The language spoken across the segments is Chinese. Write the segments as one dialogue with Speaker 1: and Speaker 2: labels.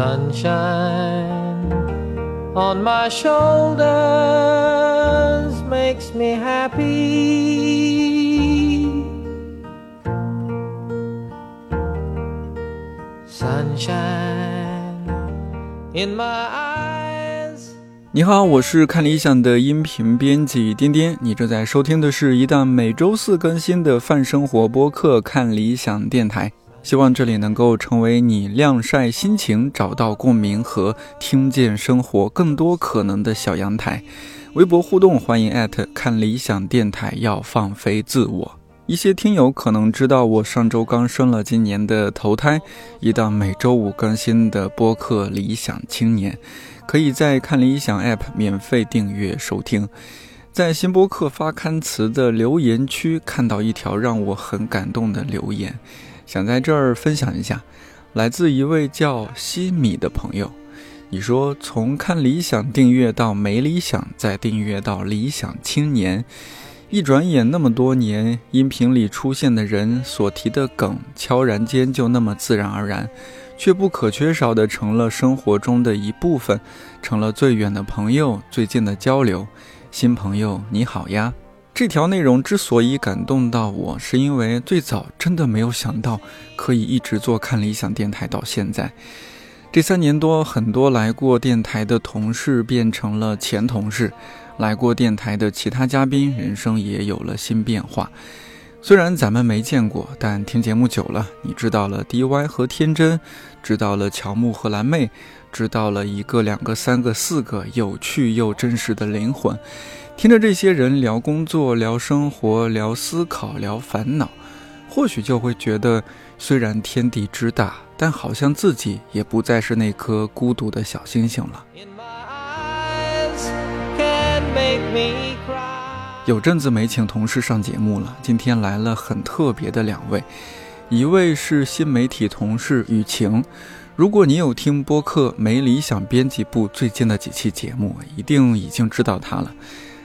Speaker 1: Sunshine on my shoulders makes me happy. Sunshine in my eyes.
Speaker 2: 你好，我是看理想的音频编辑颠颠，你正在收听的是一档每周四更新的泛生活播客《看理想电台》。希望这里能够成为你晾晒心情、找到共鸣和听见生活更多可能的小阳台。微博互动，欢迎艾特看理想电台，要放飞自我。一些听友可能知道，我上周刚生了今年的头胎，一档每周五更新的播客《理想青年》，可以在看理想 App 免费订阅收听。在新播客发刊词的留言区看到一条让我很感动的留言。想在这儿分享一下，来自一位叫西米的朋友。你说从看理想订阅到没理想，再订阅到理想青年，一转眼那么多年，音频里出现的人所提的梗，悄然间就那么自然而然，却不可缺少的成了生活中的一部分，成了最远的朋友，最近的交流。新朋友你好呀。这条内容之所以感动到我，是因为最早真的没有想到可以一直做看理想电台到现在。这三年多，很多来过电台的同事变成了前同事，来过电台的其他嘉宾人生也有了新变化。虽然咱们没见过，但听节目久了，你知道了 DY 和天真，知道了乔木和蓝妹，知道了一个、两个、三个、四个有趣又真实的灵魂。听着这些人聊工作、聊生活、聊思考、聊烦恼，或许就会觉得，虽然天地之大，但好像自己也不再是那颗孤独的小星星了。有阵子没请同事上节目了，今天来了很特别的两位，一位是新媒体同事雨晴。如果你有听播客没理想编辑部最近的几期节目，一定已经知道他了。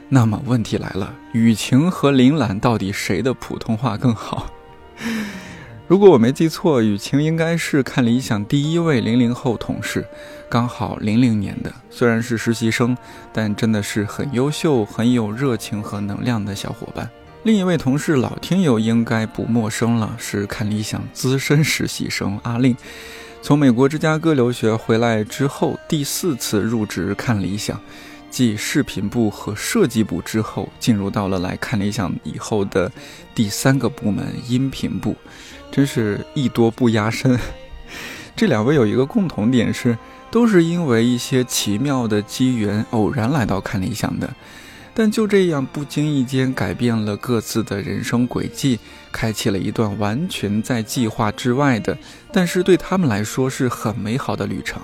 Speaker 2: 那么问题来了，雨晴和林兰到底谁的普通话更好？如果我没记错，雨晴应该是看理想第一位零零后同事，刚好零零年的，虽然是实习生，但真的是很优秀、很有热情和能量的小伙伴。另一位同事老听友应该不陌生了，是看理想资深实习生阿令，从美国芝加哥留学回来之后，第四次入职看理想。继视频部和设计部之后，进入到了来看理想以后的第三个部门——音频部，真是艺多不压身。这两位有一个共同点是，都是因为一些奇妙的机缘偶然来到看理想的，但就这样不经意间改变了各自的人生轨迹，开启了一段完全在计划之外的，但是对他们来说是很美好的旅程。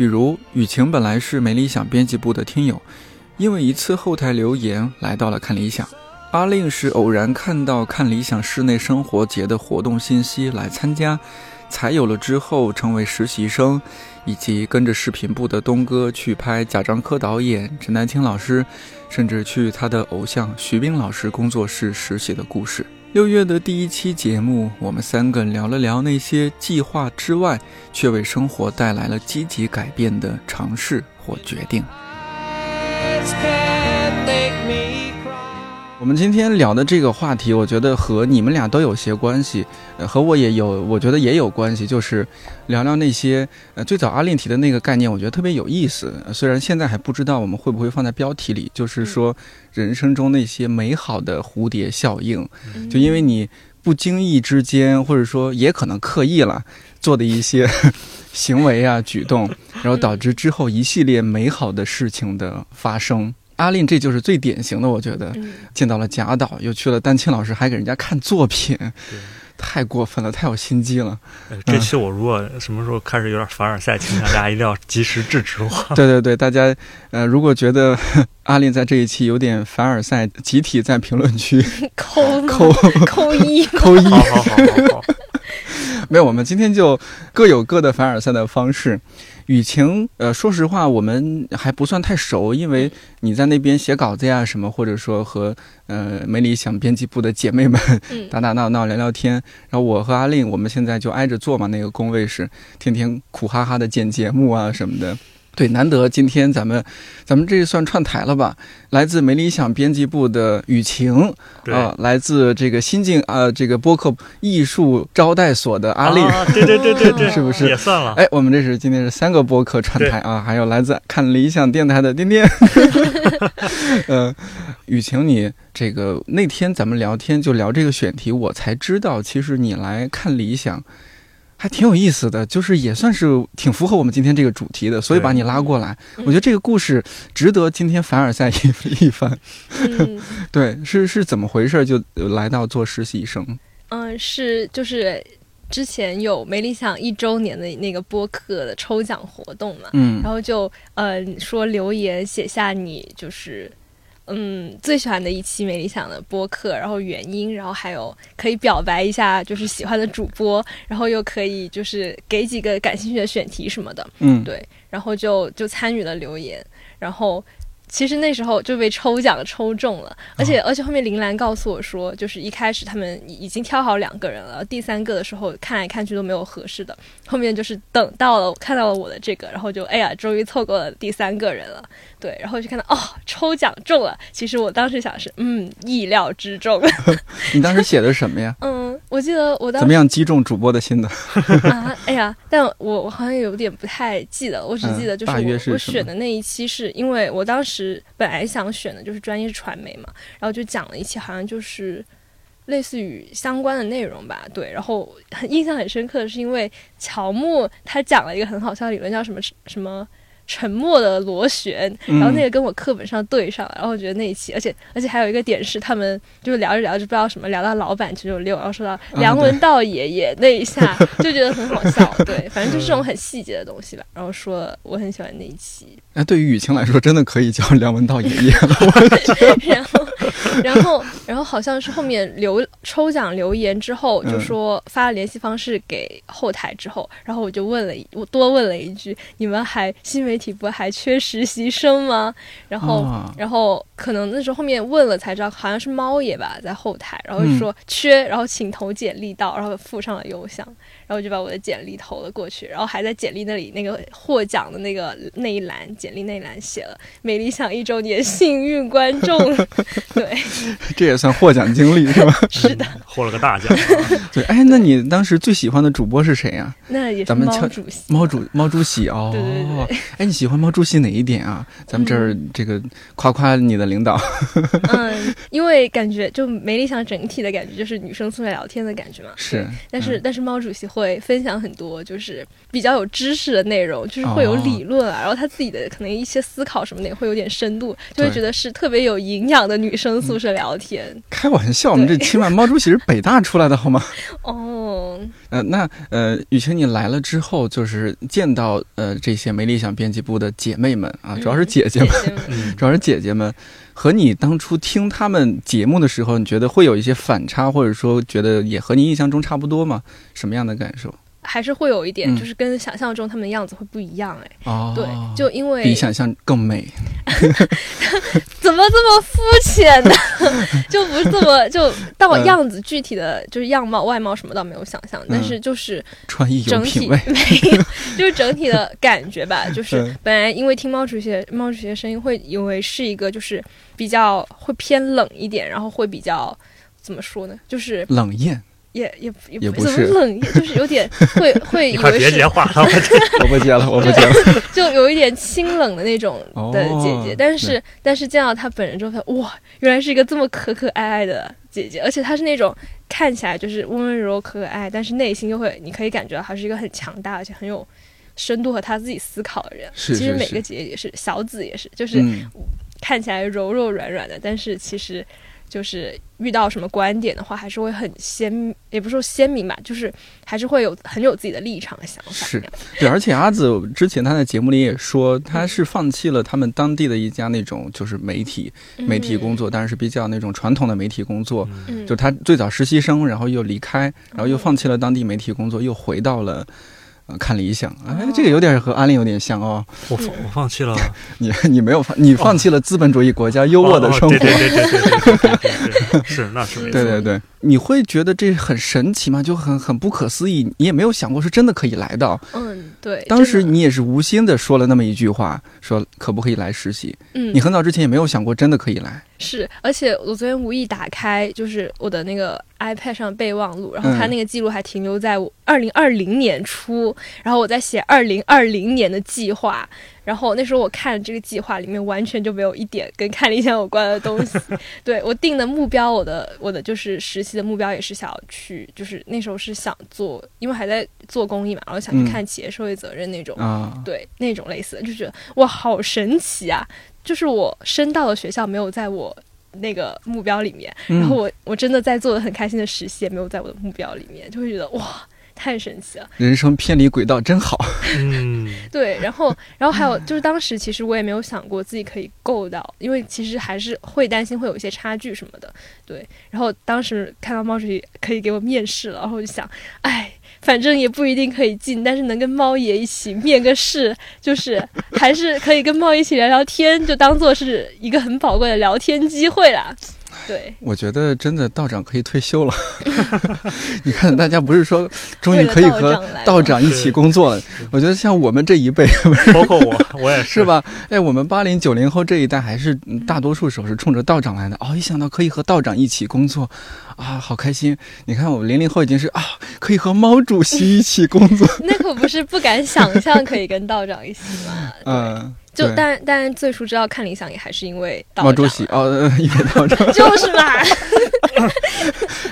Speaker 2: 比如雨晴本来是没理想编辑部的听友，因为一次后台留言来到了看理想。阿令是偶然看到看理想室内生活节的活动信息来参加，才有了之后成为实习生，以及跟着视频部的东哥去拍贾樟柯导演、陈丹青老师，甚至去他的偶像徐冰老师工作室实习的故事。六月的第一期节目，我们三个聊了聊那些计划之外，却为生活带来了积极改变的尝试或决定。我们今天聊的这个话题，我觉得和你们俩都有些关系，呃，和我也有，我觉得也有关系，就是聊聊那些呃最早阿令提的那个概念，我觉得特别有意思。虽然现在还不知道我们会不会放在标题里，就是说人生中那些美好的蝴蝶效应，就因为你不经意之间，或者说也可能刻意了做的一些 行为啊举动，然后导致之后一系列美好的事情的发生。阿令这就是最典型的，我觉得见到了贾导，又去了丹青老师，还给人家看作品，太过分了，太有心机了。
Speaker 3: 这期我如果什么时候开始有点凡尔赛倾向，大家一定要及时制止我。
Speaker 2: 对对对，大家呃，如果觉得 阿令在这一期有点凡尔赛，集体在评论区
Speaker 4: 扣
Speaker 2: 扣
Speaker 4: 扣一
Speaker 2: 扣一。
Speaker 3: 好好好好好。
Speaker 2: 没有，我们今天就各有各的凡尔赛的方式。雨晴，呃，说实话，我们还不算太熟，因为你在那边写稿子呀，什么，或者说和呃没理想编辑部的姐妹们
Speaker 4: 嗯
Speaker 2: 打打闹闹聊聊天。然后我和阿令，我们现在就挨着坐嘛，那个工位是，天天苦哈哈的剪节目啊什么的。对，难得今天咱们，咱们这算串台了吧？来自没理想编辑部的雨晴，
Speaker 3: 对
Speaker 2: 啊、来自这个新晋啊、这个播客艺术招待所的阿丽。
Speaker 3: 啊，对对对对对，
Speaker 2: 是不是
Speaker 3: 也算了？
Speaker 2: 哎，我们这是今天是三个播客串台啊，还有来自看理想电台的颠颠。呃，雨晴，你这个那天咱们聊天就聊这个选题，我才知道，其实你来看理想还挺有意思的，就是也算是挺符合我们今天这个主题的，所以把你拉过来。我觉得这个故事值得今天凡尔赛 一一番。
Speaker 4: 嗯
Speaker 2: 对，是是怎么回事？就来到做实习生。
Speaker 4: 嗯，是就是之前有没理想一周年的那个播客的抽奖活动嘛，
Speaker 2: 嗯
Speaker 4: 然后就呃说留言写下你就是。嗯，最喜欢的一期没理想的播客，然后原因，然后还有可以表白一下，就是喜欢的主播，然后又可以就是给几个感兴趣的选题什么的，
Speaker 2: 嗯，
Speaker 4: 对，然后就就参与了留言，然后其实那时候就被抽奖抽中了，而且、而且后面林兰告诉我说，就是一开始他们已经挑好两个人了，第三个的时候看来看去都没有合适的，后面就是等到了看到了我的这个，然后就哎呀，终于凑够了第三个人了，对，然后就看到哦抽奖中了，其实我当时想是嗯意料之中，
Speaker 2: 你当时写的什么呀？
Speaker 4: 嗯，我记得我当时
Speaker 2: 怎么样击中主播的心的？
Speaker 4: 啊，哎呀，但我我好像有点不太记得，我只记得就是
Speaker 2: 嗯
Speaker 4: 我、我选的那一期是因为我当时本来想选的就是专业是传媒嘛，然后就讲了一期好像就是类似于相关的内容吧，对，然后很印象很深刻的是因为乔木他讲了一个很好笑的理论，叫什么什么。沉默的螺旋，然后那个跟我课本上对上了，然后我觉得那一期，而且而且还有一个点是，他们就是聊着聊着不知道什么，聊到老板九九六，然后说到梁文道爷爷那一下，就觉得很好笑，对，反正就是这种很细节的东西吧。然后说我很喜欢那一期，
Speaker 2: 那，对于雨晴来说，真的可以叫梁文道爷爷了。
Speaker 4: 然后，然后，然后好像是后面留抽奖留言之后，就说发了联系方式给后台之后，然后我就问了，我多问了一句：你们还新媒体不还缺实习生吗？然后，
Speaker 2: 啊
Speaker 4: 然后可能那时候后面问了才知道，好像是猫爷吧，在后台，然后就说缺，然后请投简历到，然后附上了邮箱，然后我就把我的简历投了过去，然后还在简历那里那个获奖的那个那一栏，简历那一栏写了“美理想一周年幸运观众”，对，
Speaker 2: 这也算获奖经历是吧？
Speaker 4: 是的，
Speaker 3: 获了个大奖。
Speaker 2: 对，哎，那你当时最喜欢的主播是谁呀、
Speaker 4: 那也是
Speaker 2: 咱们敲
Speaker 4: 猫主席，
Speaker 2: 猫主猫主席哦。
Speaker 4: 对对对
Speaker 2: 哎，你喜欢猫主席哪一点啊？咱们这儿这个夸夸你的领导。
Speaker 4: 嗯，因为感觉就没理想整体的感觉就是女生出来聊天的感觉嘛，
Speaker 2: 是，
Speaker 4: 但是、
Speaker 2: 嗯
Speaker 4: 但是猫主席会分享很多就是比较有知识的内容，就是会有
Speaker 2: 哦
Speaker 4: 理论啊，然后他自己的可能一些思考什么的也会有点深度，就会觉得是特别有营养的女生宿舍聊天。
Speaker 2: 开玩笑，我们这起码猫主席是北大出来的好吗？
Speaker 4: 哦，
Speaker 2: 呃，那呃，雨晴你来了之后，就是见到呃这些没理想编辑部的姐妹们啊，主要是姐姐们，
Speaker 4: 姐姐们
Speaker 3: 嗯，
Speaker 2: 主要是姐姐们，和你当初听他们节目的时候，你觉得会有一些反差，或者说觉得也和你印象中差不多吗？什么样的感受？
Speaker 4: 还是会有一点，
Speaker 2: 嗯
Speaker 4: 就是跟想象中他们的样子会不一样哎。
Speaker 2: 哦，
Speaker 4: 对，就因为
Speaker 2: 比想象更美。
Speaker 4: 怎么这么肤浅呢？就不是这么就到
Speaker 2: 嗯
Speaker 4: 样子具体的就是样貌外貌什么倒没有想象，但
Speaker 2: 嗯
Speaker 4: 是就是
Speaker 2: 穿衣
Speaker 4: 整体，没有，就是整体的感觉吧。就是
Speaker 2: 嗯
Speaker 4: 本来因为听猫主席的猫主席的声音，会以为是一个就是比较会偏冷一点，然后会比较怎么说呢？就是
Speaker 2: 冷艳。
Speaker 4: 也也也
Speaker 2: 也不
Speaker 4: 怎么
Speaker 2: 是
Speaker 4: 冷艳，就是有点 会会以为是
Speaker 3: 别接话了，我
Speaker 2: 不接了，我不接了。
Speaker 4: 就有一点清冷的那种的姐姐，
Speaker 2: 哦
Speaker 4: 但是但是见到她本人之后，发现哇，原来是一个这么可可爱爱的姐姐，而且她是那种看起来就是温温柔柔、可可爱爱，但是内心又会，你可以感觉到她是一个很强大而且很有深度和她自己思考的人。
Speaker 2: 是是是
Speaker 4: 其实每个姐姐也是，小紫也是，就是
Speaker 2: 嗯，
Speaker 4: 看起来柔柔软软的，但是其实就是遇到什么观点的话，还是会很鲜，也不是说鲜明吧，就是还是会有很有自己的立场和想法。
Speaker 2: 是，对，而且阿紫之前他在节目里也说，他是放弃了他们当地的一家那种就是媒体媒体工作，但是比较那种传统的媒体工作，
Speaker 4: 嗯，
Speaker 2: 就他最早实习生，然后又离开，然后又放弃了当地媒体工作，又回到了。看理想，哎，这个有点和安利有点像哦。
Speaker 3: 我放我放弃了，
Speaker 2: 你你没有放，你放弃了资本主义国家优渥的生活。
Speaker 3: 对对对对对对对，是那是没错。
Speaker 2: 对对对，你会觉得这很神奇吗？就很很不可思议，你也没有想过是真的可以来到。
Speaker 4: 嗯，对。
Speaker 2: 当时你也是无心的说了那么一句话，说可不可以来实习？
Speaker 4: 嗯，
Speaker 2: 你很早之前也没有想过真的可以来。
Speaker 4: 是，而且我昨天无意打开，就是我的那个 iPad 上备忘录，然后它那个记录还停留在我二零二零年初，然后我在写二零二零年的计划，然后那时候我看这个计划里面完全就没有一点跟看理想有关的东西。对我定的目标，我的我的就是实习的目标也是想要去，就是那时候是想做，因为还在做公益嘛，然后想去看企业社会责任那种，对那种类似的，就觉得哇，好神奇啊！就是我升到的学校没有在我那个目标里面，然后我我真的在做的很开心的实习也没有在我的目标里面，就会觉得哇，太神奇了！
Speaker 2: 人生偏离轨道真好。
Speaker 3: 嗯，
Speaker 4: 对，然后然后还有就是当时其实我也没有想过自己可以够到，因为其实还是会担心会有一些差距什么的。对，然后当时看到猫主席可以给我面试了，然后我就想，哎。反正也不一定可以进，但是能跟猫爷一起面个试，就是还是可以跟猫爷一起聊聊天，就当做是一个很宝贵的聊天机会啦。对，
Speaker 2: 我觉得真的道长可以退休了。你看，大家不是说终于可以和 道长一起工作了？我觉得像我们这一辈，
Speaker 3: 包括我，我也
Speaker 2: 是 吧？哎，我们八零九零后这一代，还是大多数时候是冲着道长来的。哦，一想到可以和道长一起工作，啊，好开心！你看，我们零零后已经是啊，可以和毛主席一起工作。
Speaker 4: 那可不是不敢想象可以跟道长一起吗？嗯。就但但最初知道看理想也还是因为
Speaker 2: 毛主席哦，因为道长
Speaker 4: 就是嘛。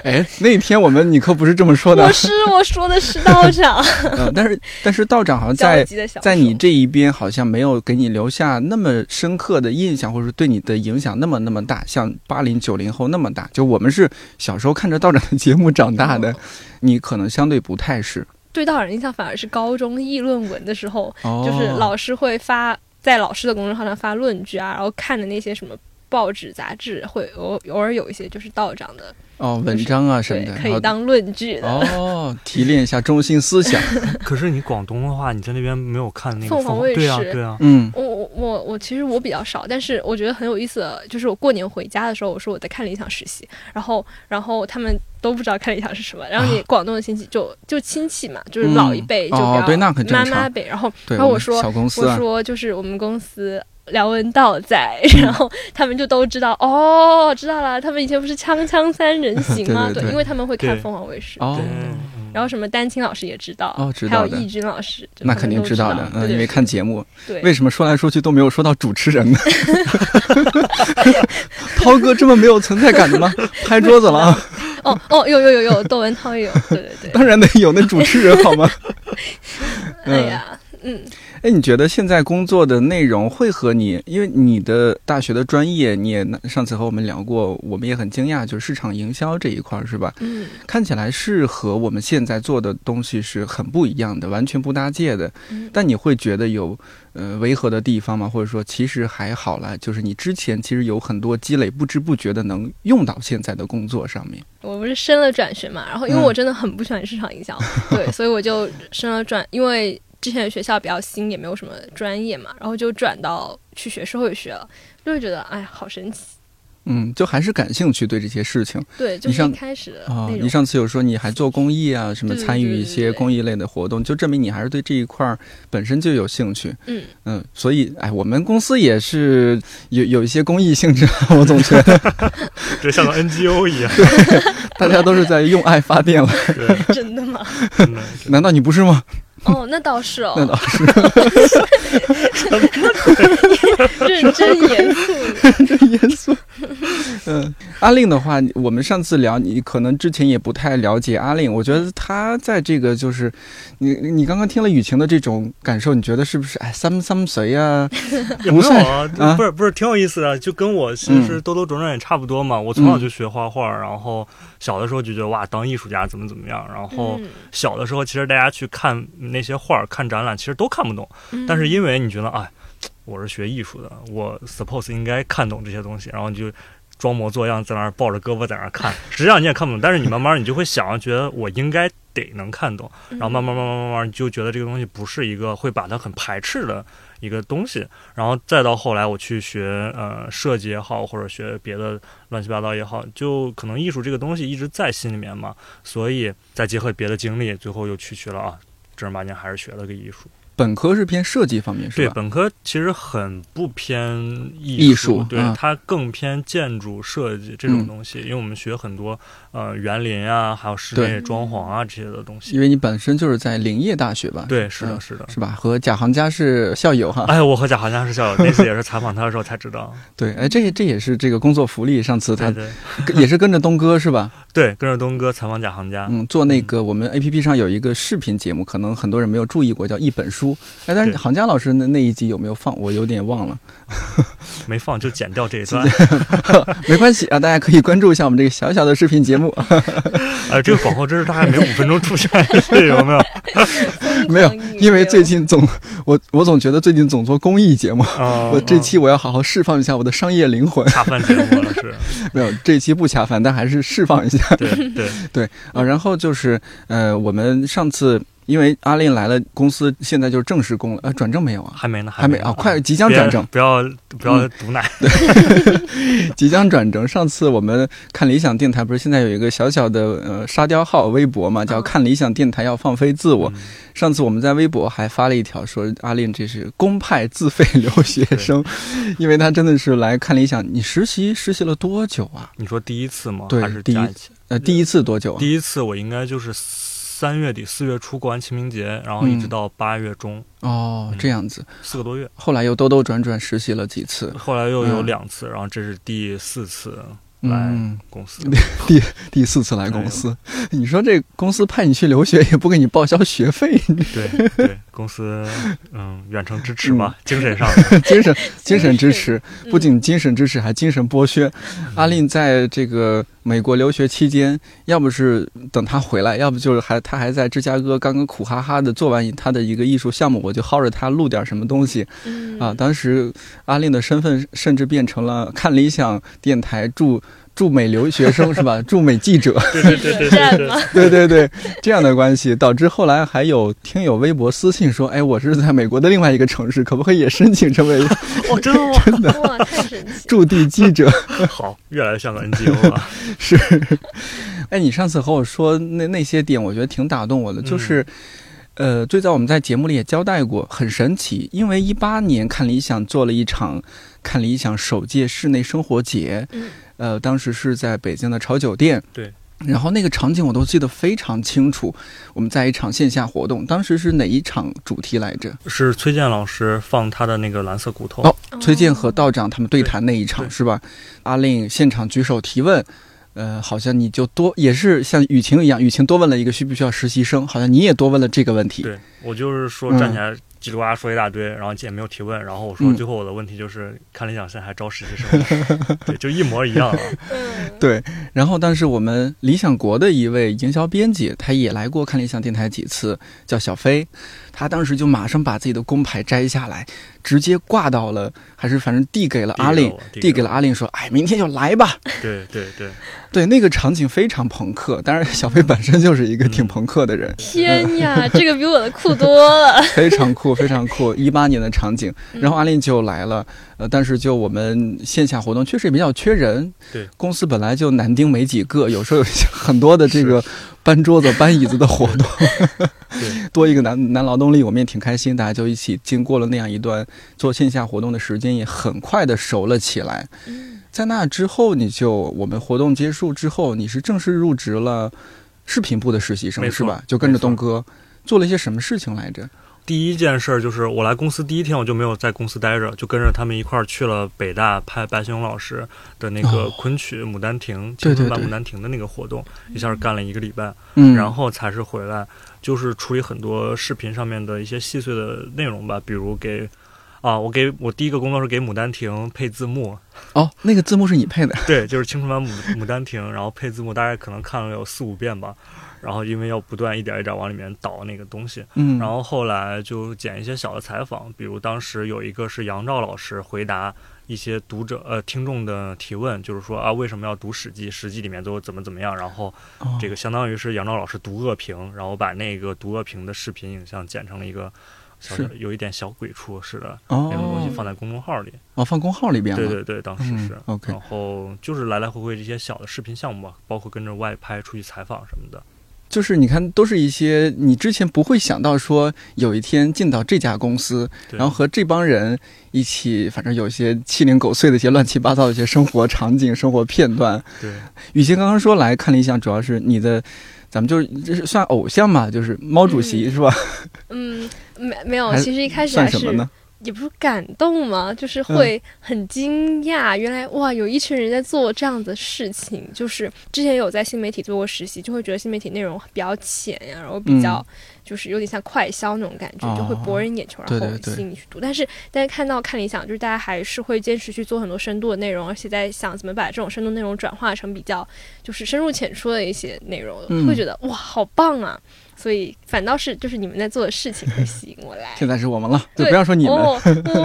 Speaker 2: 哎，那天我们你可不是这么说的。
Speaker 4: 不是，我说的是道长。
Speaker 2: 嗯，但是但是道长好像在在你这一边好像没有给你留下那么深刻的印象，或者说对你的影响那么那么大，像八零九零后那么大。就我们是小时候看着道长的节目长大的，你可能相对不太是。
Speaker 4: 对道长印象反而是高中议论文的时候，就是老师会发。在老师的公众号上发论据啊，然后看的那些什么报纸杂志，会偶偶尔有一些就是道长的。
Speaker 2: 哦，文章啊什么的，
Speaker 4: 可以当论据的
Speaker 2: 哦，提炼一下中心思想。
Speaker 3: 可是你广东的话，你在那边没有看那个
Speaker 4: 凤凰卫视？
Speaker 3: 对啊，对啊。
Speaker 2: 嗯，
Speaker 4: 我我我我其实我比较少，但是我觉得很有意思的，就是我过年回家的时候，我说我在看理想实习，然后然后他们都不知道看理想是什么，然后你广东的亲戚就就亲戚嘛，就是老一辈就比
Speaker 2: 较
Speaker 4: 妈妈辈，然后然后我说我说就是我们公司。梁文道在，然后他们就都知道哦，知道了。他们以前不是锵锵三人行吗？
Speaker 2: 对，
Speaker 4: 因为他们会看凤凰卫视。
Speaker 2: 哦，
Speaker 4: 然后什么丹青老师也知道，
Speaker 2: 哦，知
Speaker 4: 道还有易军老师，
Speaker 2: 那肯定
Speaker 4: 知
Speaker 2: 道的，嗯，因为看节目。
Speaker 4: 对，
Speaker 2: 为什么说来说去都没有说到主持人呢？涛哥这么没有存在感的吗？拍桌子了啊！
Speaker 4: 哦哦，有有有有，窦文涛也有，对对对，
Speaker 2: 当然得有那主持人好吗？
Speaker 4: 哎呀，嗯。
Speaker 2: 哎，你觉得现在工作的内容会和你，因为你的大学的专业，你也上次和我们聊过，我们也很惊讶，就是市场营销这一块，是吧？
Speaker 4: 嗯，
Speaker 2: 看起来是和我们现在做的东西是很不一样的，完全不搭界的。
Speaker 4: 嗯，
Speaker 2: 但你会觉得有呃违和的地方吗？或者说其实还好了，就是你之前其实有很多积累，不知不觉的能用到现在的工作上面。
Speaker 4: 我不是升了转学嘛，然后因为我真的很不喜欢市场营销，对，所以我就升了转，因为。之前的学校比较新，也没有什么专业嘛，然后就转到去学社会学了，就会觉得哎，好神奇。
Speaker 2: 嗯，就还是感兴趣对这些事情。
Speaker 4: 对，就是一开始
Speaker 2: 啊，你上次有说你还做公益啊，什么参与一些公益类的活动，就证明你还是对这一块本身就有兴趣。
Speaker 4: 嗯
Speaker 2: 嗯，所以哎，我们公司也是有有一些公益性质，我总觉得
Speaker 3: 就像个 NGO 一样，
Speaker 2: 大家都是在用爱发电了。
Speaker 4: 真的吗？
Speaker 2: 难道你不是吗？
Speaker 4: 哦，那倒是哦，
Speaker 2: 那倒是，
Speaker 4: 认真严肃，
Speaker 2: 认真严肃。嗯，阿令的话，我们上次聊，你可能之前也不太了解阿令。我觉得他在这个就是，你你刚刚听了雨晴的这种感受，你觉得是不是？哎，三三谁呀？
Speaker 3: 也没有啊，
Speaker 2: 啊
Speaker 3: 不是不是，挺有意思的，就跟我其实兜兜转转也差不多嘛。我从小就学画画，然后小的时候就觉得哇，当艺术家怎么怎么样。然后
Speaker 4: 嗯
Speaker 3: 小的时候，其实大家去看那些画儿、看展览，其实都看不懂。
Speaker 4: 嗯
Speaker 3: 但是因为你觉得，哎，我是学艺术的，我 suppose 应该看懂这些东西，然后你就装模作样在那儿抱着胳膊在那儿看，实际上你也看不懂，但是你慢慢你就会想，觉得我应该得能看懂，然后慢慢慢慢慢慢你就觉得这个东西不是一个会把它很排斥的一个东西，然后再到后来我去学呃设计也好，或者学别的乱七八糟也好，就可能艺术这个东西一直在心里面嘛，所以再结合别的经历，最后又去学了啊。正儿八经还是学了个艺术，
Speaker 2: 本科是偏设计方面是
Speaker 3: 对，本科其实很不偏艺
Speaker 2: 艺术
Speaker 3: 对、
Speaker 2: 嗯
Speaker 3: 它更偏建筑设计这种东西，因为我们学很多呃园林啊，还有室内装潢啊这些的东西。
Speaker 2: 因为你本身就是在林业大学吧？
Speaker 3: 对，是的，
Speaker 2: 嗯
Speaker 3: 是的。
Speaker 2: 是吧？和贾行家是校友哈。
Speaker 3: 哎，我和贾行家是校友，那次也是采访他的时候才知道。
Speaker 2: 对，哎，这这也是这个工作福利。上次他也是跟着东哥是吧？
Speaker 3: 对，跟着东哥采访贾行家。
Speaker 2: 嗯，做那个我们 A P P 上有一个视频节目，可能很多人没有注意过，叫一本书。哎，但是
Speaker 3: 对
Speaker 2: 行家老师那那一集有没有放？我有点忘了。
Speaker 3: 没放就剪掉这一段。
Speaker 2: 没关系啊，大家可以关注一下我们这个小小的视频节目。
Speaker 3: 哎，这个广告真是大概每五分钟出现一次，有没有？
Speaker 2: 没有，因为最近总我我总觉得最近总做公益节目，
Speaker 3: 啊，
Speaker 2: 我这期我要好好释放一下我的商业灵魂。
Speaker 3: 恰饭节目了，是，
Speaker 2: 没有，这期不恰饭，但还是释放一下。
Speaker 3: 对对，
Speaker 2: 对啊，然后就是呃，我们上次因为阿令来了，公司现在就是正式工了，呃，转正没有啊？
Speaker 3: 还没呢，
Speaker 2: 还没啊，快即将转正，
Speaker 3: 不要不要毒奶。
Speaker 2: 即将转正。上次我们看理想电台，不是现在有一个小小的呃沙雕号微博嘛，叫
Speaker 4: 嗯
Speaker 2: 看理想电台要放飞自我。
Speaker 3: 嗯
Speaker 2: 上次我们在微博还发了一条说阿令这是公派自费留学生，因为他真的是来看理想。你实习实习了多久啊？
Speaker 3: 你说第一次吗？
Speaker 2: 对
Speaker 3: 还是
Speaker 2: 第一
Speaker 3: 加一起？
Speaker 2: 呃，第一次多久啊？
Speaker 3: 第一次我应该就是三月底四月初过完清明节，然后一直
Speaker 2: 嗯
Speaker 3: 到八月中，
Speaker 2: 哦，这样子。
Speaker 3: 四个多月。
Speaker 2: 后来又兜兜转转实习了几次。
Speaker 3: 后来又有
Speaker 2: 嗯
Speaker 3: 两次，然后这是第四次来
Speaker 2: 嗯，
Speaker 3: 公司。
Speaker 2: 第第四次来公司，你说这公司派你去留学也不给你报销学费，
Speaker 3: 对对，公司嗯远程支持嘛，精神上的。
Speaker 2: 精神精神支持，
Speaker 4: 嗯
Speaker 2: 不仅精神支持，还精神剥削。阿令在这个美国留学期间，要不是等他回来，要不就是还他还在芝加哥刚刚苦哈哈的做完他的一个艺术项目，我就薅着他录点什么东西
Speaker 4: 嗯
Speaker 2: 啊。当时阿令的身份甚至变成了看理想电台驻驻美留学生是吧？驻美记者，
Speaker 3: 对对对对对对？
Speaker 2: 对 这样的关系导致后来还有听友微博私信说，哎，我是在美国的另外一个城市，可不可以也申请成为
Speaker 3: 哦，真的吗？
Speaker 4: 哇，太神奇了！
Speaker 2: 驻地记者？
Speaker 3: 好，越来越像个 NGO 了。
Speaker 2: 是，哎，你上次和我说那那些点，我觉得挺打动我的，就是。呃，最早我们在节目里也交代过，很神奇，因为一八年看理想做了一场看理想首届室内生活节，
Speaker 4: 嗯
Speaker 2: 呃，当时是在北京的潮酒店，
Speaker 3: 对，
Speaker 2: 然后那个场景我都记得非常清楚。我们在一场线下活动，当时是哪一场主题来着？
Speaker 3: 是崔健老师放他的那个蓝色骨头。
Speaker 2: 哦崔健和道长他们对谈那一场
Speaker 3: 对
Speaker 2: 是吧？阿令现场举手提问，呃，好像你就多也是像雨晴一样，雨晴多问了一个需不需要实习生，好像你也多问了这个问题。
Speaker 3: 对我就是说
Speaker 2: 嗯
Speaker 3: 站起来叽里呱啦说一大堆，然后也没有提问，然后我说
Speaker 2: 嗯。
Speaker 3: 最后我的问题就是看理想现在还招实习生吗，对，就一模一样啊。
Speaker 4: 嗯，
Speaker 2: 对，然后但是我们理想国的一位营销编辑，他也来过看理想电台几次，叫小飞，他当时就马上把自己的工牌摘下来，直接挂到了，还是反正递给了阿令，
Speaker 3: 递
Speaker 2: 递给了阿令说，哎，明天就来吧。
Speaker 3: 对对对，
Speaker 2: 对，那个场景非常朋克，当然小飞本身就是一个挺朋克的人，
Speaker 4: 天呀，这个比我的酷多了。
Speaker 2: 非常酷，非常酷。一八年的场景，
Speaker 4: 嗯。
Speaker 2: 然后阿令就来了，呃，但是就我们线下活动确实也比较缺人，
Speaker 3: 对，
Speaker 2: 公司本来就男丁没几个，有时候有很多的这个搬桌子、搬椅子的活动，
Speaker 3: 对。
Speaker 2: 多一个男男劳动力，我们也挺开心，大家就一起经过了那样一段做线下活动的时间，也很快的熟了起来。
Speaker 4: 嗯
Speaker 2: 在那之后，你就我们活动结束之后，你是正式入职了视频部的实习生是吧？就跟着东哥做了一些什么事情来着？
Speaker 3: 第一件事儿就是我来公司第一天，我就没有在公司待着，就跟着他们一块儿去了北大拍白先勇老师的那个
Speaker 2: 哦
Speaker 3: 昆曲《牡丹亭》青春版《牡丹亭》的那个活动，一下干了一个礼拜，
Speaker 2: 嗯，
Speaker 3: 然后才是回来，就是处理很多视频上面的一些细碎的内容吧，比如给。啊，我给我第一个工作是给《牡丹亭》配字幕，
Speaker 2: 哦，那个字幕是你配的，
Speaker 3: 对，就是青春版牡牡丹亭，然后配字幕，大概可能看了有四五遍吧。然后因为要不断一点一点往里面倒那个东西，
Speaker 2: 嗯，
Speaker 3: 然后后来就剪一些小的采访，比如当时有一个是杨照老师回答一些读者呃听众的提问，就是说啊为什么要读《史记》，《史记》里面都怎么怎么样，然后
Speaker 2: 哦。
Speaker 3: 这个相当于是杨照老师读恶评，然后把那个读恶评的视频影像剪成了一个小
Speaker 2: 是
Speaker 3: 有一点小鬼畜似的
Speaker 2: 哦
Speaker 3: 那种东西放在公众号里。
Speaker 2: 哦放公号里边了，
Speaker 3: 对对对，当时是。
Speaker 2: 嗯，OK
Speaker 3: 然后就是来来回回这些小的视频项目吧，包括跟着外拍出去采访什么的。
Speaker 2: 就是你看，都是一些你之前不会想到说有一天进到这家公司，然后和这帮人一起，反正有一些七零狗碎的一些乱七八糟的一些生活场景、生活片段。
Speaker 3: 对，
Speaker 2: 雨欣刚刚说来看理想，主要是你的，咱们就是这是算偶像嘛，就是毛主席、
Speaker 4: 嗯
Speaker 2: 是吧？
Speaker 4: 嗯，没没有，其实一开始还是？也不是感动嘛，就是会很惊讶，原来哇，有一群人在做这样的事情。就是之前有在新媒体做过实习，就会觉得新媒体内容比较浅呀，然后比较就是有点像快销那种感觉，就会博人眼球，然后吸引你去读。但是但是看到看理想，就是大家还是会坚持去做很多深度的内容，而且在想怎么把这种深度内容转化成比较就是深入浅出的一些内容，
Speaker 2: 嗯
Speaker 4: 会觉得哇，好棒啊！所以反倒是就是你们在做的事情会吸引我来。
Speaker 2: 现在是我们了，就
Speaker 4: 对
Speaker 2: 不要说你们。
Speaker 4: 哦，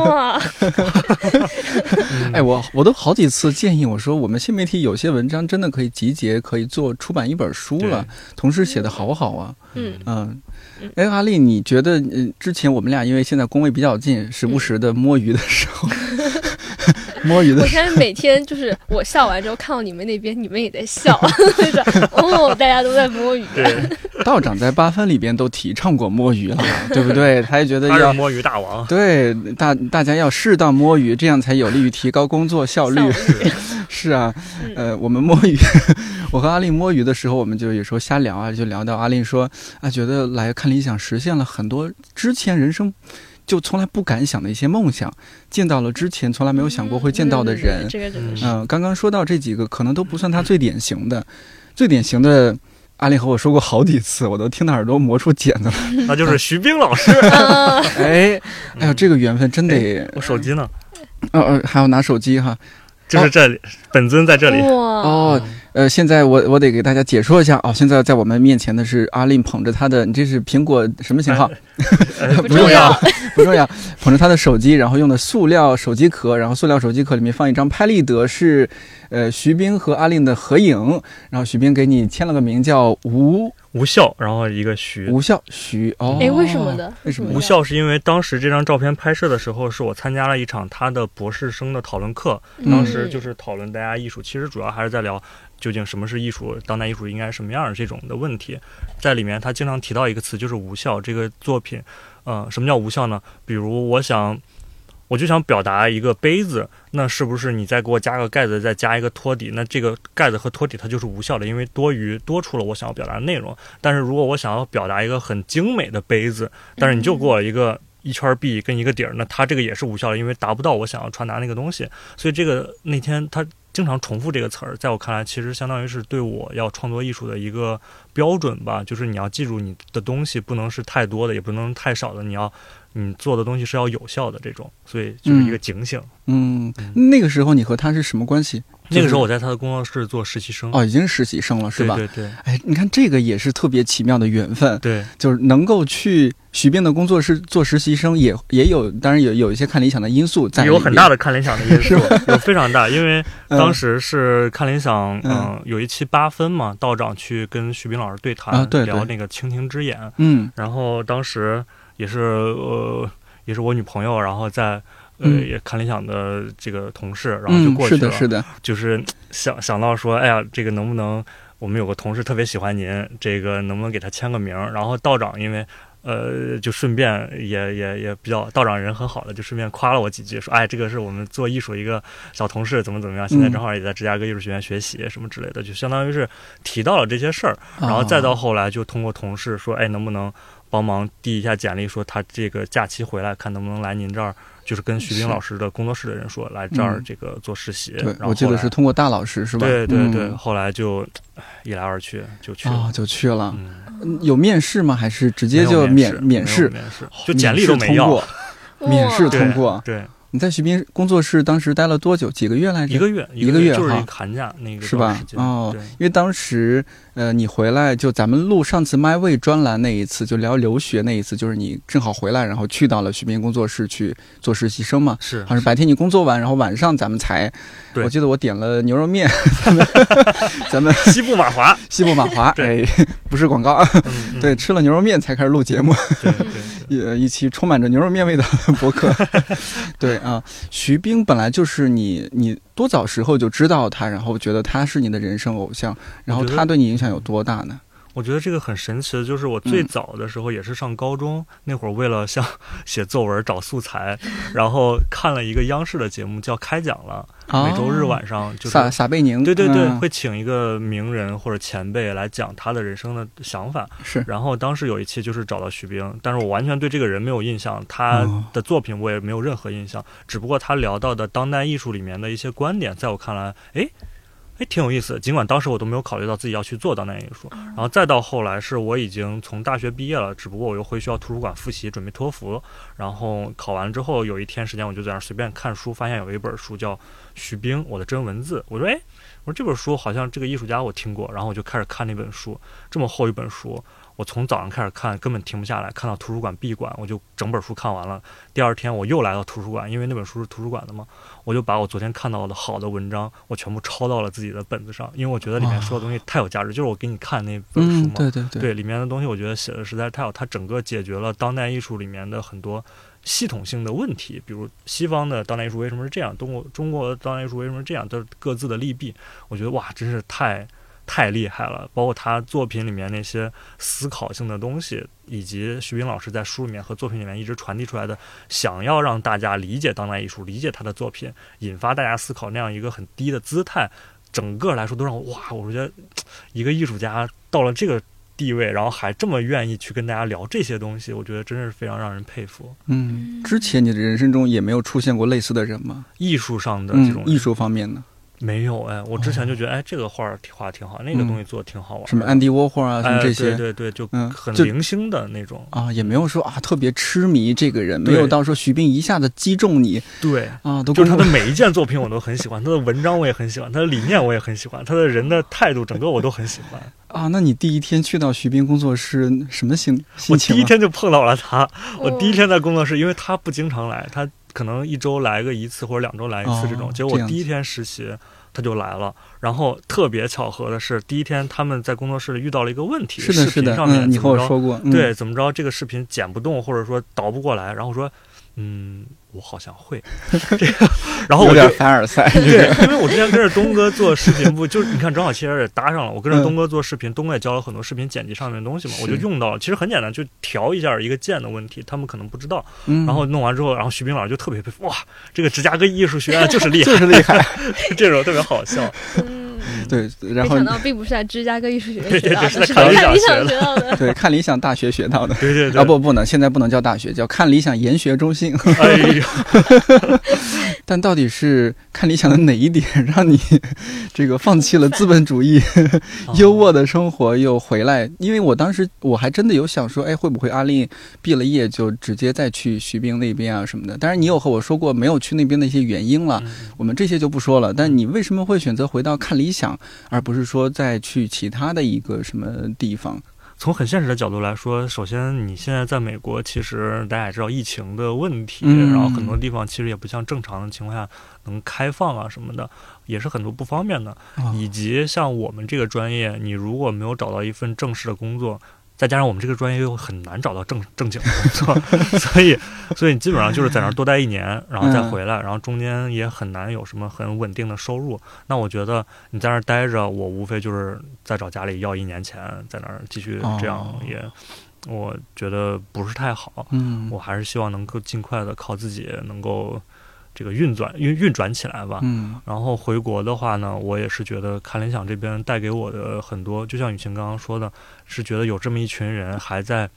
Speaker 4: 哇，
Speaker 3: 嗯
Speaker 2: 哎，我我都好几次建议我说，我们新媒体有些文章真的可以集结，可以做出版一本书了。同事写的好好啊，
Speaker 4: 嗯
Speaker 2: 嗯。哎，阿丽，你觉得，嗯，之前我们俩因为现在工位比较近，时不时的摸鱼的时候，摸鱼的
Speaker 4: 我
Speaker 2: 时候，
Speaker 4: 现在每天就是我笑完之后看到你们那边，你们也在笑，就是哦，大家都在摸鱼。
Speaker 3: 对，
Speaker 2: 道长在八分里边都提倡过摸鱼了，对不对？他也觉得要
Speaker 3: 摸鱼大王。
Speaker 2: 对大大家要适当摸鱼，这样才有利于提高工作效率。是啊，
Speaker 4: 嗯
Speaker 2: 呃，我们摸鱼，我和阿令摸鱼的时候，我们就有时候瞎聊啊，就聊到阿令说啊，觉得来看理想实现了很多之前人生就从来不敢想的一些梦想，见到了之前从来没有想过会见到的人
Speaker 4: 嗯。这个是
Speaker 2: 嗯、刚刚说到这几个，可能都不算他最典型的，最典型的。阿令和我说过好几次，我都听得耳朵磨出茧子了。
Speaker 3: 那就是徐冰老师。
Speaker 2: 哎，哎呦，这个缘分真得，
Speaker 3: 我手机呢？
Speaker 2: 呃呃，还要拿手机哈。
Speaker 3: 就是这里，本尊在这里。
Speaker 2: 哦，呃，现在我我得给大家解说一下哦。现在在我们面前的是阿令捧着他的，你这是苹果什么型号？
Speaker 4: 不
Speaker 2: 不重
Speaker 4: 要，
Speaker 2: 不重要。捧着他的手机，然后用的塑料手机壳，然后塑料手机壳里面放一张拍立得，是呃徐冰和阿令的合影。然后徐冰给你签了个名叫吴
Speaker 3: 无效，然后一个徐。
Speaker 2: 吴笑徐哦。
Speaker 4: 哎，为什么的？
Speaker 2: 为什么
Speaker 3: 无效是因为当时这张照片拍摄的时候，是我参加了一场他的博士生的讨论课，
Speaker 2: 嗯
Speaker 3: 当时就是讨论大家艺术，其实主要还是在聊究竟什么是艺术，当代艺术应该什么样的这种的问题。在里面，他经常提到一个词，就是无效。这个作品，呃，什么叫无效呢？比如我想。我就想表达一个杯子，那是不是你再给我加个盖子，再加一个托底？那这个盖子和托底它就是无效的，因为多余多出了我想要表达的内容。但是如果我想要表达一个很精美的杯子，但是你就给我一个一圈儿币跟一个底儿，那它这个也是无效的，因为达不到我想要传达那个东西。所以这个那天他经常重复这个词儿，在我看来，其实相当于是对我要创作艺术的一个标准吧，就是你要记住你的东西不能是太多的，也不能太少的，你要你做的东西是要有效的这种，所以就是一个警醒。
Speaker 2: 嗯，那个时候你和他是什么关系？
Speaker 3: 那个时候我在他的工作室做实习生，
Speaker 2: 哦，已经实习生了是吧？
Speaker 3: 对对对。
Speaker 2: 哎，你看这个也是特别奇妙的缘分。
Speaker 3: 对，
Speaker 2: 就是能够去徐冰的工作室做实习生也，也有当然有有一些看理想的因素在，
Speaker 3: 有很大的看理想的因素，有非常大，因为
Speaker 2: 嗯。
Speaker 3: 当时是看理想，
Speaker 2: 嗯
Speaker 3: 嗯、有一期八分嘛，道长去跟徐冰老师对谈，
Speaker 2: 啊对对。
Speaker 3: 聊那个蜻蜓之眼，
Speaker 2: 嗯。
Speaker 3: 然后当时也是呃，也是我女朋友，然后在。呃，
Speaker 2: 嗯
Speaker 3: 也看理想的这个同事，然后就
Speaker 2: 嗯
Speaker 3: 过去了，
Speaker 2: 是的是的
Speaker 3: 就是想想到说，哎呀，这个能不能，我们有个同事特别喜欢您，这个能不能给他签个名儿？然后道长因为呃，就顺便也也也比较道长人很好的，就顺便夸了我几句，说哎，这个是我们做艺术一个小同事，怎么怎么样，现在正好也在芝加哥艺术学院学习什么之类的，就相当于是提到了这些事儿，然后再到后来就通过同事说，哎，能不能帮忙递一下简历，说他这个假期回来，看能不能来您这儿。就是跟徐冰老师的工作室的人说，来这儿这个做实习。
Speaker 2: 对，我记得是通过大老师是吧？
Speaker 3: 对对对，后来就一来二去就去了，
Speaker 2: 就去了。有面试吗？还是直接就免
Speaker 3: 免
Speaker 2: 试？
Speaker 3: 免试就简历都没要，
Speaker 2: 免试通过。
Speaker 3: 对。
Speaker 2: 你在徐斌工作室当时待了多久？几个月来着？
Speaker 3: 一个月，
Speaker 2: 一
Speaker 3: 个
Speaker 2: 月
Speaker 3: 就是寒假那个
Speaker 2: 是吧？哦，因为当时呃，你回来就咱们录上次 My Way 专栏那一次，就聊留学那一次，就是你正好回来，然后去到了徐斌工作室去做实习生嘛。
Speaker 3: 是，
Speaker 2: 好像是白天你工作完，然后晚上咱们才。我记得我点了牛肉面，咱们 咱们
Speaker 3: 西部马华，
Speaker 2: 西部马华，哎，不是广告啊。对，吃了牛肉面才开始录节目。
Speaker 3: 对对，
Speaker 2: 一一期充满着牛肉面味道的博客。对。啊，徐冰本来就是你，你多早时候就知道他，然后觉得他是你的人生偶像，然后他对你影响有多大呢？
Speaker 3: 我觉得这个很神奇的，就是我最早的时候也是上高中那会儿，为了像 写作文找素材，然后看了一个央视的节目叫《开讲了》，每周日晚上就是
Speaker 2: 撒撒贝宁，
Speaker 3: 对对对，会请一个名人或者前辈来讲他的人生的想法。
Speaker 2: 是，
Speaker 3: 然后当时有一期就是找到徐冰，但是我完全对这个人没有印象，他的作品我也没有任何印象，只不过他聊到的当代艺术里面的一些观点，在我看来，哎。哎，挺有意思。尽管当时我都没有考虑到自己要去做当代艺术，然后再到后来是我已经从大学毕业了，只不过我又回学校图书馆复习，准备托福。然后考完之后，有一天时间我就在那随便看书，发现有一本书叫《徐冰：我的真文字》。我说，哎，我说这本书好像这个艺术家我听过，然后我就开始看那本书，这么厚一本书。我从早上开始看，根本停不下来，看到图书馆闭馆，我就整本书看完了。第二天我又来到图书馆，因为那本书是图书馆的嘛，我就把我昨天看到的好的文章，我全部抄到了自己的本子上，因为我觉得里面说的东西太有价值。就是我给你看那本书嘛，
Speaker 2: 对对
Speaker 3: 对，
Speaker 2: 对
Speaker 3: 里面的东西我觉得写的实在是太好，它整个解决了当代艺术里面的很多系统性的问题，比如西方的当代艺术为什么是这样，中国中国当代艺术为什么是这样，都是各自的利弊。我觉得哇，真是太。太厉害了，包括他作品里面那些思考性的东西，以及徐冰老师在书里面和作品里面一直传递出来的，想要让大家理解当代艺术、理解他的作品，引发大家思考那样一个很低的姿态，整个来说都让我哇！我觉得一个艺术家到了这个地位，然后还这么愿意去跟大家聊这些东西，我觉得真是非常让人佩服。
Speaker 2: 嗯，之前你的人生中也没有出现过类似的人吗？
Speaker 3: 艺术上的这种
Speaker 2: 艺术方面呢？
Speaker 3: 没有哎，我之前就觉得哎，这个画画挺好，那个东西做的挺好玩。
Speaker 2: 什么安迪沃霍啊，什么这些，
Speaker 3: 对对对，就很零星的那种
Speaker 2: 啊，也没有说啊特别痴迷这个人，没有到说徐冰一下子击中你。
Speaker 3: 对
Speaker 2: 啊，都
Speaker 3: 就是他的每一件作品我都很喜欢，他的文章我也很喜欢，他的理念我也很喜欢，他的人的态度整个我都很喜欢。
Speaker 2: 啊，那你第一天去到徐冰工作室什么心
Speaker 3: 心情？我第一天就碰到了他，我第一天在工作室，因为他不经常来，他可能一周来个一次或者两周来一次这种。结果我第一天实习。他就来了，然后特别巧合的是，第一天他们在工作室里遇到了一个问题，
Speaker 2: 视
Speaker 3: 频上面
Speaker 2: 你和我说过，
Speaker 3: 对，怎么着这个视频剪不动，或者说导不过来，然后说，嗯。我好像会 这个，然后我
Speaker 2: 就凡尔赛。
Speaker 3: 对，因为我之前跟着东哥做视频不，就是你看正好其实也搭上了。我跟着东哥做视频，东哥也教了很多视频剪辑上面的东西嘛，我就用到了。其实很简单，就调一下一个键的问题，他们可能不知道。然后弄完之后，然后徐冰老师就特别佩服，哇，这个芝加哥艺术学院就是厉害，
Speaker 2: 就是厉害，
Speaker 3: 这种特别好笑。
Speaker 2: 对，然后
Speaker 4: 没想到并不是在芝加哥艺术学院学到的，
Speaker 3: 是看理
Speaker 4: 想
Speaker 3: 学
Speaker 4: 到的。
Speaker 2: 对，看理想大学学到的。
Speaker 3: 对对对。
Speaker 2: 啊不不能，现在不能叫大学，叫看理想研学中心。
Speaker 3: 哎呦。
Speaker 2: 但到底是看理想的哪一点，让你这个放弃了资本主义 优渥的生活，又回来？因为我当时我还真的有想说，哎，会不会阿令毕了业就直接再去徐冰那边啊什么的？当然，你有和我说过没有去那边的一些原因了，我们这些就不说了。但你为什么会选择回到看理想，而不是说再去其他的一个什么地方？
Speaker 3: 从很现实的角度来说，首先你现在在美国，其实大家也知道疫情的问题，然后很多地方其实也不像正常的情况下能开放啊什么的，也是很多不方便的。以及像我们这个专业，你如果没有找到一份正式的工作。再加上我们这个专业又很难找到正正经的工作，所以，所以你基本上就是在那儿多待一年，然后再回来，然后中间也很难有什么很稳定的收入。那我觉得你在那儿待着，我无非就是再找家里要一年钱，在那儿继续这样也我觉得不是太好。
Speaker 2: 嗯，
Speaker 3: 我还是希望能够尽快的靠自己能够这个运转运运转起来吧。
Speaker 2: 嗯
Speaker 3: 然后回国的话呢，我也是觉得看联想这边带给我的很多，就像雨晴刚刚说的，是觉得有这么一群人还在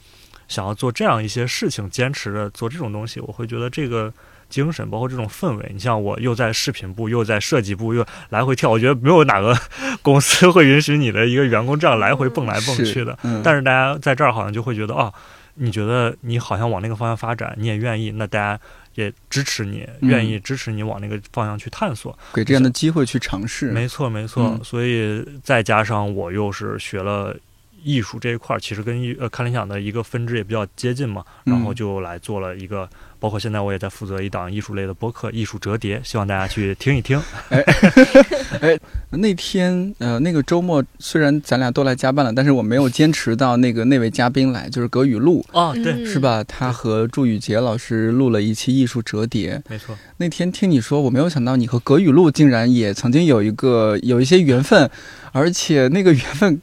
Speaker 3: 想要做这样一些事情，坚持着做这种东西，我会觉得这个精神，包括这种氛围，你像我又在视频部，又在设计部，又来回跳，我觉得没有哪个公司会允许你的一个员工这样来回蹦来蹦去的。
Speaker 2: 嗯，
Speaker 3: 但是大家在这儿好像就会觉得啊，你觉得你好像往那个方向发展，你也愿意，那大家也支持你，
Speaker 2: 嗯
Speaker 3: 愿意支持你往那个方向去探索。
Speaker 2: 给这样的机会去尝试，
Speaker 3: 没错，没错。
Speaker 2: 嗯
Speaker 3: 所以再加上我又是学了艺术这一块儿，其实跟艺呃看理想的一个分支也比较接近嘛，
Speaker 2: 嗯
Speaker 3: 然后就来做了一个。包括现在我也在负责一档艺术类的播客《艺术折叠》，希望大家去听一听。
Speaker 2: 那天呃，那个周末虽然咱俩都来加班了，但是我没有坚持到那个那位嘉宾来，就是葛雨露，
Speaker 3: 哦，对，
Speaker 4: 嗯
Speaker 2: 是？吧？他和祝宇杰老师录了一期艺术折叠。
Speaker 3: 没错。
Speaker 2: 那天听你说，我没有想到你和葛雨露竟然也曾经有一个有一些缘分，而且那个缘分，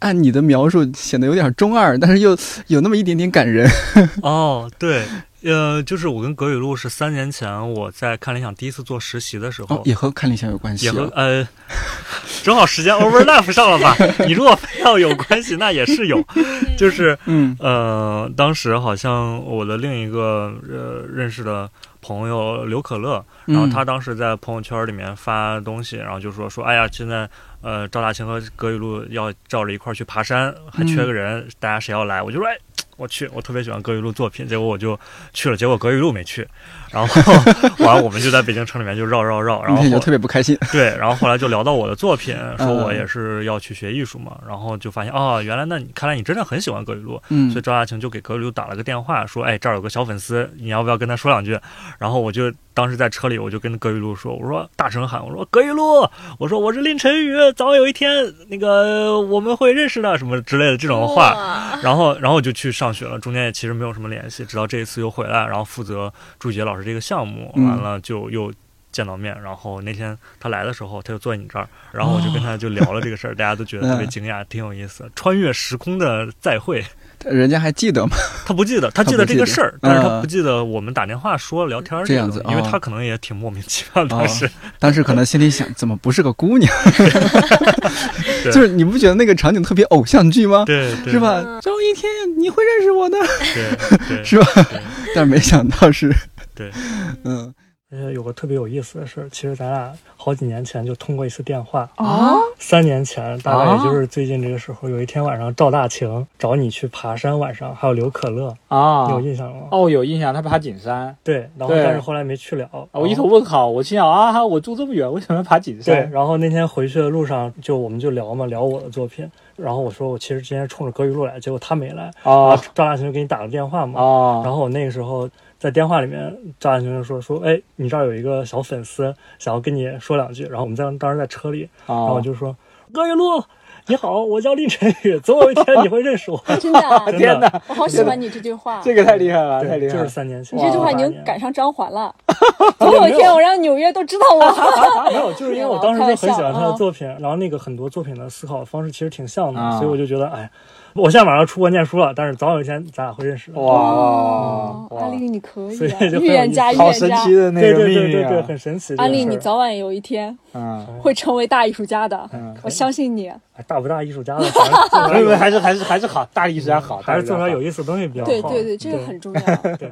Speaker 2: 按你的描述显得有点中二，但是又有那么一点点感人。
Speaker 3: 哦，对，呃，就是我跟葛雨露是三年前我在看理想第一次做实习的时候，
Speaker 2: 哦，也和看理想有关系
Speaker 3: 也和。呃，正好时间 overlap 上了吧？你如果非要有关系，那也是有，就是
Speaker 2: 嗯
Speaker 3: 呃，当时好像我的另一个呃认识的朋友刘可乐，然后
Speaker 2: 嗯
Speaker 3: 他当时在朋友圈里面发东西，然后就说说，哎呀，现在呃赵大清和葛雨露要照着一块儿去爬山，还缺个人，大家谁要来？我就说，哎。我去，我特别喜欢葛雨露作品，结果我就去了，结果葛雨露没去，然后完了我们就在北京城里面就绕绕绕，然后
Speaker 2: 那 天就特别不开心。
Speaker 3: 对，然后后来就聊到我的作品，说我
Speaker 2: 嗯
Speaker 3: 也是要去学艺术嘛，然后就发现哦，原来那你看来你真的很喜欢葛雨露，
Speaker 2: 嗯
Speaker 3: 所以赵亚晴就给葛雨露打了个电话，说哎这儿有个小粉丝，你要不要跟他说两句？然后我就当时在车里，我就跟葛雨露说，我说大声喊，我说葛雨露，我说我是林晨宇，早晚有一天那个我们会认识的什么之类的这种话。然后，然后就去上学了，中间也其实没有什么联系，直到这一次又回来，然后负责朱杰老师这个项目，
Speaker 2: 嗯
Speaker 3: 完了就又见到面。然后那天他来的时候，他就坐在你这儿，然后我就跟他就聊了这个事儿，大家都觉得特别惊讶，挺有意思，穿越时空的再会。
Speaker 2: 人家还记得吗？
Speaker 3: 他不记得，他记
Speaker 2: 得
Speaker 3: 得这个事儿，但是他
Speaker 2: 嗯
Speaker 3: 不记得我们打电话说聊天儿
Speaker 2: 这样子
Speaker 3: 因为
Speaker 2: 哦
Speaker 3: 他可能也挺莫名其妙，当
Speaker 2: 哦
Speaker 3: 时
Speaker 2: 当时可能心里想，怎么不是个姑娘？
Speaker 3: 对
Speaker 2: 就是你不觉得那个场景特别偶像剧吗？
Speaker 3: 对对
Speaker 2: 是？吧
Speaker 4: 嗯？
Speaker 2: 总有一天你会认识我的，
Speaker 3: 对对
Speaker 2: 是吧？但是没想到是，
Speaker 3: 对，
Speaker 2: 嗯，
Speaker 5: 呃，有个特别有意思的事儿，其实咱俩好几年前就通过一次电话。
Speaker 2: 啊，
Speaker 5: 三年前，大概也就是最近这个时候，有一天晚上，赵大晴找你去爬山，晚上还有刘可乐，
Speaker 6: 啊
Speaker 5: 你有印象吗？
Speaker 6: 哦，有印象，他爬景山，
Speaker 5: 对，然后但是后来没去了。
Speaker 6: 啊我一头问号，我心想啊，我住这么远，为什么要爬景
Speaker 5: 对，
Speaker 6: 山？
Speaker 5: 然后那天回去的路上，就我们就聊嘛，聊我的作品。然后我说我其实之前冲着葛雨露来，结果他没来。
Speaker 6: 啊
Speaker 5: 赵大晴就给你打了电话嘛。
Speaker 6: 啊，
Speaker 5: 然后我那个时候在电话里面，赵大晴就说说，哎，你这儿有一个小粉丝想要跟你说两句。然后我们在当时在车里，然后
Speaker 6: 啊
Speaker 5: 我就说，葛雨露，你好，我叫林晨宇，总有一天你会认识我。
Speaker 7: 真的啊，
Speaker 5: 真的
Speaker 6: 天哪，
Speaker 7: 我好喜欢你这句话。
Speaker 6: 这个太厉害了，太，厉害了
Speaker 5: 就是！三年前。
Speaker 7: 你这句话已经赶上张环了。总有一天我让纽约都知道我。
Speaker 5: 没有，就是因为我当时就很喜欢他的作品，然后那个很多作品的思考方式其实挺像的，
Speaker 6: 啊
Speaker 5: 所以我就觉得，哎，我现在马上出国念书了，但是早晚有一天咱俩会认识。
Speaker 6: 哇
Speaker 7: 安利你可以啊，
Speaker 5: 所以就
Speaker 7: 预言家，预
Speaker 6: 好
Speaker 7: 言家
Speaker 6: 神奇。的那
Speaker 5: 对
Speaker 6: 个
Speaker 5: 对对对！很神奇。
Speaker 7: 安利，你早晚有一天
Speaker 6: 嗯
Speaker 7: 会成为大艺术家的，
Speaker 6: 嗯，
Speaker 7: 我相信你。
Speaker 5: 哎大不大艺术家的，反正做出
Speaker 6: 没有，没有
Speaker 5: 来有
Speaker 6: 还是还是还是好，大艺术家好，
Speaker 5: 还是做出来有
Speaker 6: 意
Speaker 5: 意思的东西比较好。
Speaker 7: 对对对，这个很重要。
Speaker 5: 对对。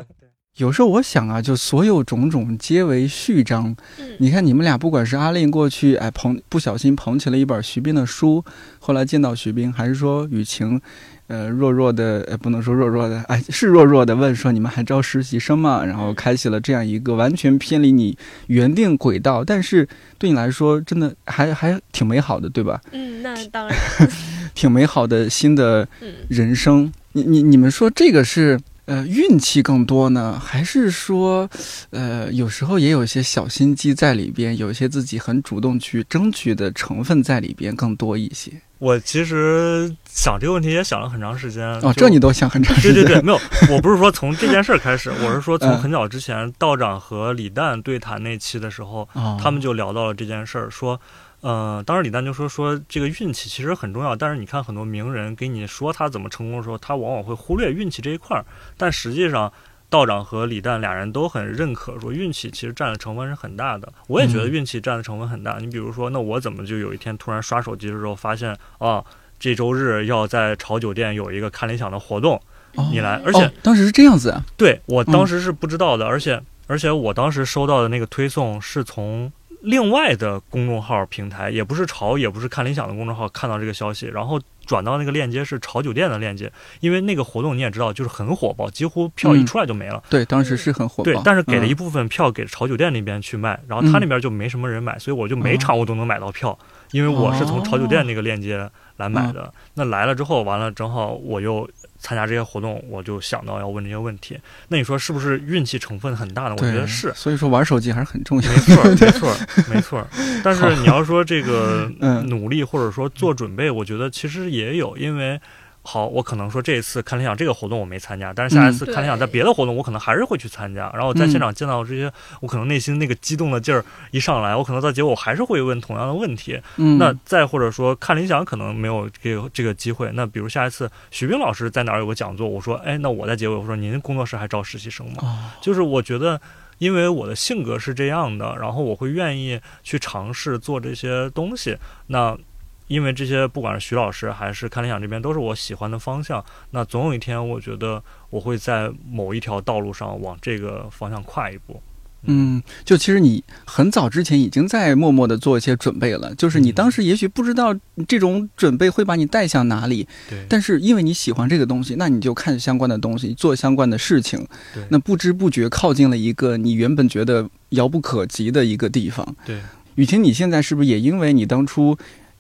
Speaker 2: 有时候我想啊，就所有种种皆为序章。
Speaker 4: 嗯
Speaker 2: 你看你们俩，不管是阿令过去哎捧不小心捧起了一本徐冰的书，后来见到徐冰，还是说雨晴，呃弱弱的呃不能说弱弱的，哎是弱弱的问说你们还招实习生吗？然后开启了这样一个完全偏离你原定轨道，但是对你来说真的还还挺美好的，对吧？
Speaker 4: 嗯，那当然，
Speaker 2: 挺美好的新的
Speaker 4: 嗯，
Speaker 2: 人生。你你你们说这个是呃运气更多呢，还是说呃有时候也有一些小心机在里边，有一些自己很主动去争取的成分在里边更多一些？
Speaker 3: 我其实想这个问题也想了很长时间。
Speaker 2: 哦，这你都想很长时间。
Speaker 3: 对对对，没有，我不是说从这件事儿开始，我是说从
Speaker 2: 嗯
Speaker 3: 很早之前道长和李诞对谈那期的时候，
Speaker 2: 哦，
Speaker 3: 他们就聊到了这件事儿，说，呃，当时李诞就说说这个运气其实很重要，但是你看很多名人给你说他怎么成功的时候，他往往会忽略运气这一块儿，但实际上。道长和李诞俩人都很认可，说运气其实占的成分是很大的。我也觉得运气占的成分很大。你比如说，那我怎么就有一天突然刷手机的时候发现啊，这周日要在潮酒店有一个看理想的活动，你来，而且、
Speaker 2: 哦当时是这样子啊，
Speaker 3: 对我当时是不知道的，而且而且我当时收到的那个推送是从另外的公众号平台，也不是潮，也不是看理想的公众号看到这个消息，然后转到那个链接是潮酒店的链接，因为那个活动你也知道，就是很火爆，几乎票一出来就没了。
Speaker 2: 对，当时是很火爆。
Speaker 3: 对，但是给了一
Speaker 2: 嗯
Speaker 3: 部分票给潮酒店那边去卖，然后他那边就没什么人买，所以我就每场我都能买到票，因为我是从潮酒店那个链接来买的。那来了之后，完了正好我又参加这些活动，我就想到要问这些问题。那你说是不是运气成分很大呢？我觉得是。
Speaker 2: 所以说玩手机还是很重要。
Speaker 3: 没错儿，没错儿，没错儿。但是你要说这个
Speaker 2: 嗯
Speaker 3: 努力或者说做准备，我觉得其实也有，因为好，我可能说这一次看理想这个活动我没参加，但是下一次
Speaker 4: 嗯
Speaker 3: 看理想在别的活动我可能还是会去参加。然后在现场见到这些，我可能内心那个激动的劲儿一上来，我可能到结果我还是会问同样的问题。
Speaker 2: 嗯，
Speaker 3: 那再或者说看理想可能没有这个这个机会，那比如下一次徐冰老师在哪儿有个讲座，我说，哎，那我在结尾我说您工作室还招实习生吗？
Speaker 2: 哦
Speaker 3: 就是我觉得，因为我的性格是这样的，然后我会愿意去尝试做这些东西。那因为这些，不管是徐老师还是看理想这边，都是我喜欢的方向。那总有一天，我觉得我会在某一条道路上往这个方向跨一步。
Speaker 2: 嗯，就其实你很早之前已经在默默的做一些准备了，就是你
Speaker 3: 嗯
Speaker 2: 当时也许不知道这种准备会把你带向哪里，
Speaker 3: 对，
Speaker 2: 但是因为你喜欢这个东西，那你就看相关的东西，做相关的事情，
Speaker 3: 对
Speaker 2: 那不知不觉靠近了一个你原本觉得遥不可及的一个地方。
Speaker 3: 对，
Speaker 2: 雨晴，你现在是不是也因为你当初，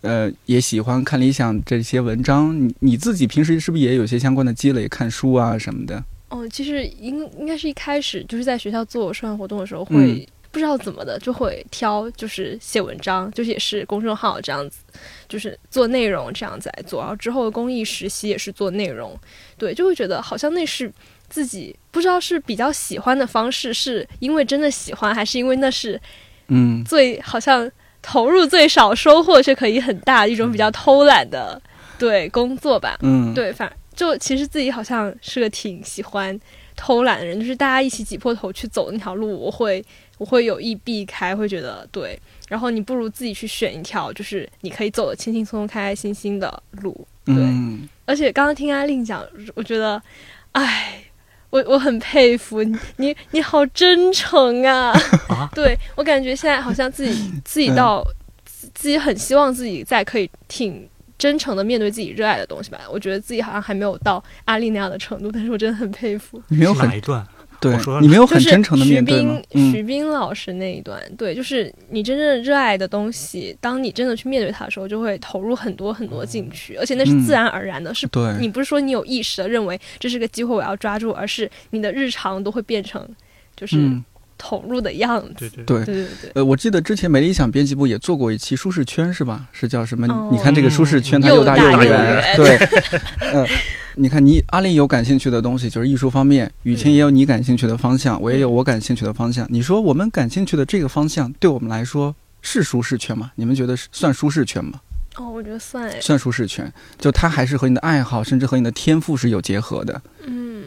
Speaker 2: 呃，也喜欢看理想这些文章，你你自己平时是不是也有些相关的积累，看书啊什么的？
Speaker 4: 哦，其实应应该是一开始就是在学校做社团活动的时候
Speaker 2: 嗯
Speaker 4: 会。不知道怎么的就会挑，就是写文章，就是也是公众号这样子，就是做内容这样子来做。然后之后的公益实习也是做内容，对，就会觉得好像那是自己不知道是比较喜欢的方式，是因为真的喜欢，还是因为那是
Speaker 2: 嗯
Speaker 4: 最好像投入最少，收获却可以很大一种比较偷懒的对工作吧。
Speaker 2: 嗯，
Speaker 4: 对，反就其实自己好像是个挺喜欢偷懒的人，就是大家一起挤破头去走那条路，我会我会有意避开，会觉得对。然后你不如自己去选一条，就是你可以走的轻轻松松、开开心心的路。对，
Speaker 2: 嗯
Speaker 4: 而且刚刚听阿令讲，我觉得，哎，我我很佩服你，你你好真诚啊！
Speaker 3: 啊
Speaker 4: 对我感觉现在好像自己自己到、自自己很希望自己在可以挺真诚的面对自己热爱的东西吧。我觉得自己好像还没有到阿丽那样的程度，但是我真的很佩服。
Speaker 2: 你没有很
Speaker 3: 哪一段？
Speaker 2: 对，你没有
Speaker 4: 就是
Speaker 2: 很真诚的
Speaker 4: 徐
Speaker 2: 面对？
Speaker 4: 徐
Speaker 2: 嗯。
Speaker 4: 冰老师那一段，对，就是你真正热爱的东西，当你真的去面对它的时候，就会投入很多很多进去，而且那是自然而然的，是
Speaker 2: 对，
Speaker 4: 你不是说你有意识的认为这是个机会我要抓住，而是你的日常都会变成就是
Speaker 2: 嗯，
Speaker 4: 投入的样子。
Speaker 3: 对对
Speaker 2: 对。
Speaker 4: 对对对
Speaker 2: 呃，我记得之前美理想编辑部也做过一期舒适圈，是吧？是叫什么？
Speaker 4: 哦
Speaker 2: 你看这个舒适圈，它大
Speaker 4: 又大
Speaker 3: 又
Speaker 2: 圆。
Speaker 3: 圆
Speaker 2: 对，呃，你看你阿丽有感兴趣的东西，就是艺术方面；雨晴也有你感兴趣的方向，我也有我感兴趣的方向。你说我们感兴趣的这个方向，对我们来说是舒适圈吗？你们觉得是算舒适圈吗？
Speaker 4: 哦，我觉得算哎，
Speaker 2: 算舒适圈，就它还是和你的爱好，甚至和你的天赋是有结合的。
Speaker 4: 嗯，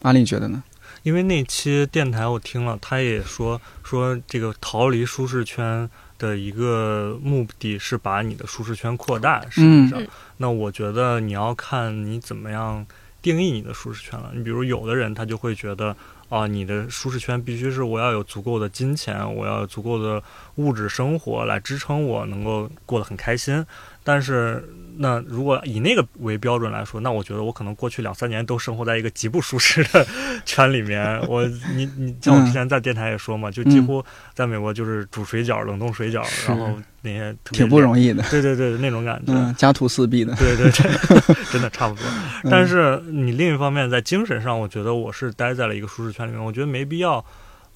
Speaker 2: 阿丽觉得呢？
Speaker 3: 因为那期电台我听了，他也说说这个逃离舒适圈的一个目的是把你的舒适圈扩大。实际上，
Speaker 4: 嗯
Speaker 3: 那我觉得你要看你怎么样定义你的舒适圈了。你比如有的人他就会觉得啊，你的舒适圈必须是我要有足够的金钱，我要有足够的物质生活来支撑我能够过得很开心。但是，那如果以那个为标准来说，那我觉得我可能过去两三年都生活在一个极不舒适的 圈里面。我，你，你像我之前在电台也说嘛，就几乎在美国就是煮水饺、冷冻水饺，然后那些
Speaker 2: 挺不容易的。
Speaker 3: 对对对，那种感觉。
Speaker 2: 嗯，家徒四壁的。
Speaker 3: 对对对，真的差不多。
Speaker 2: 嗯
Speaker 3: 但是你另一方面在精神上，我觉得我是待在了一个舒适圈里面，我觉得没必要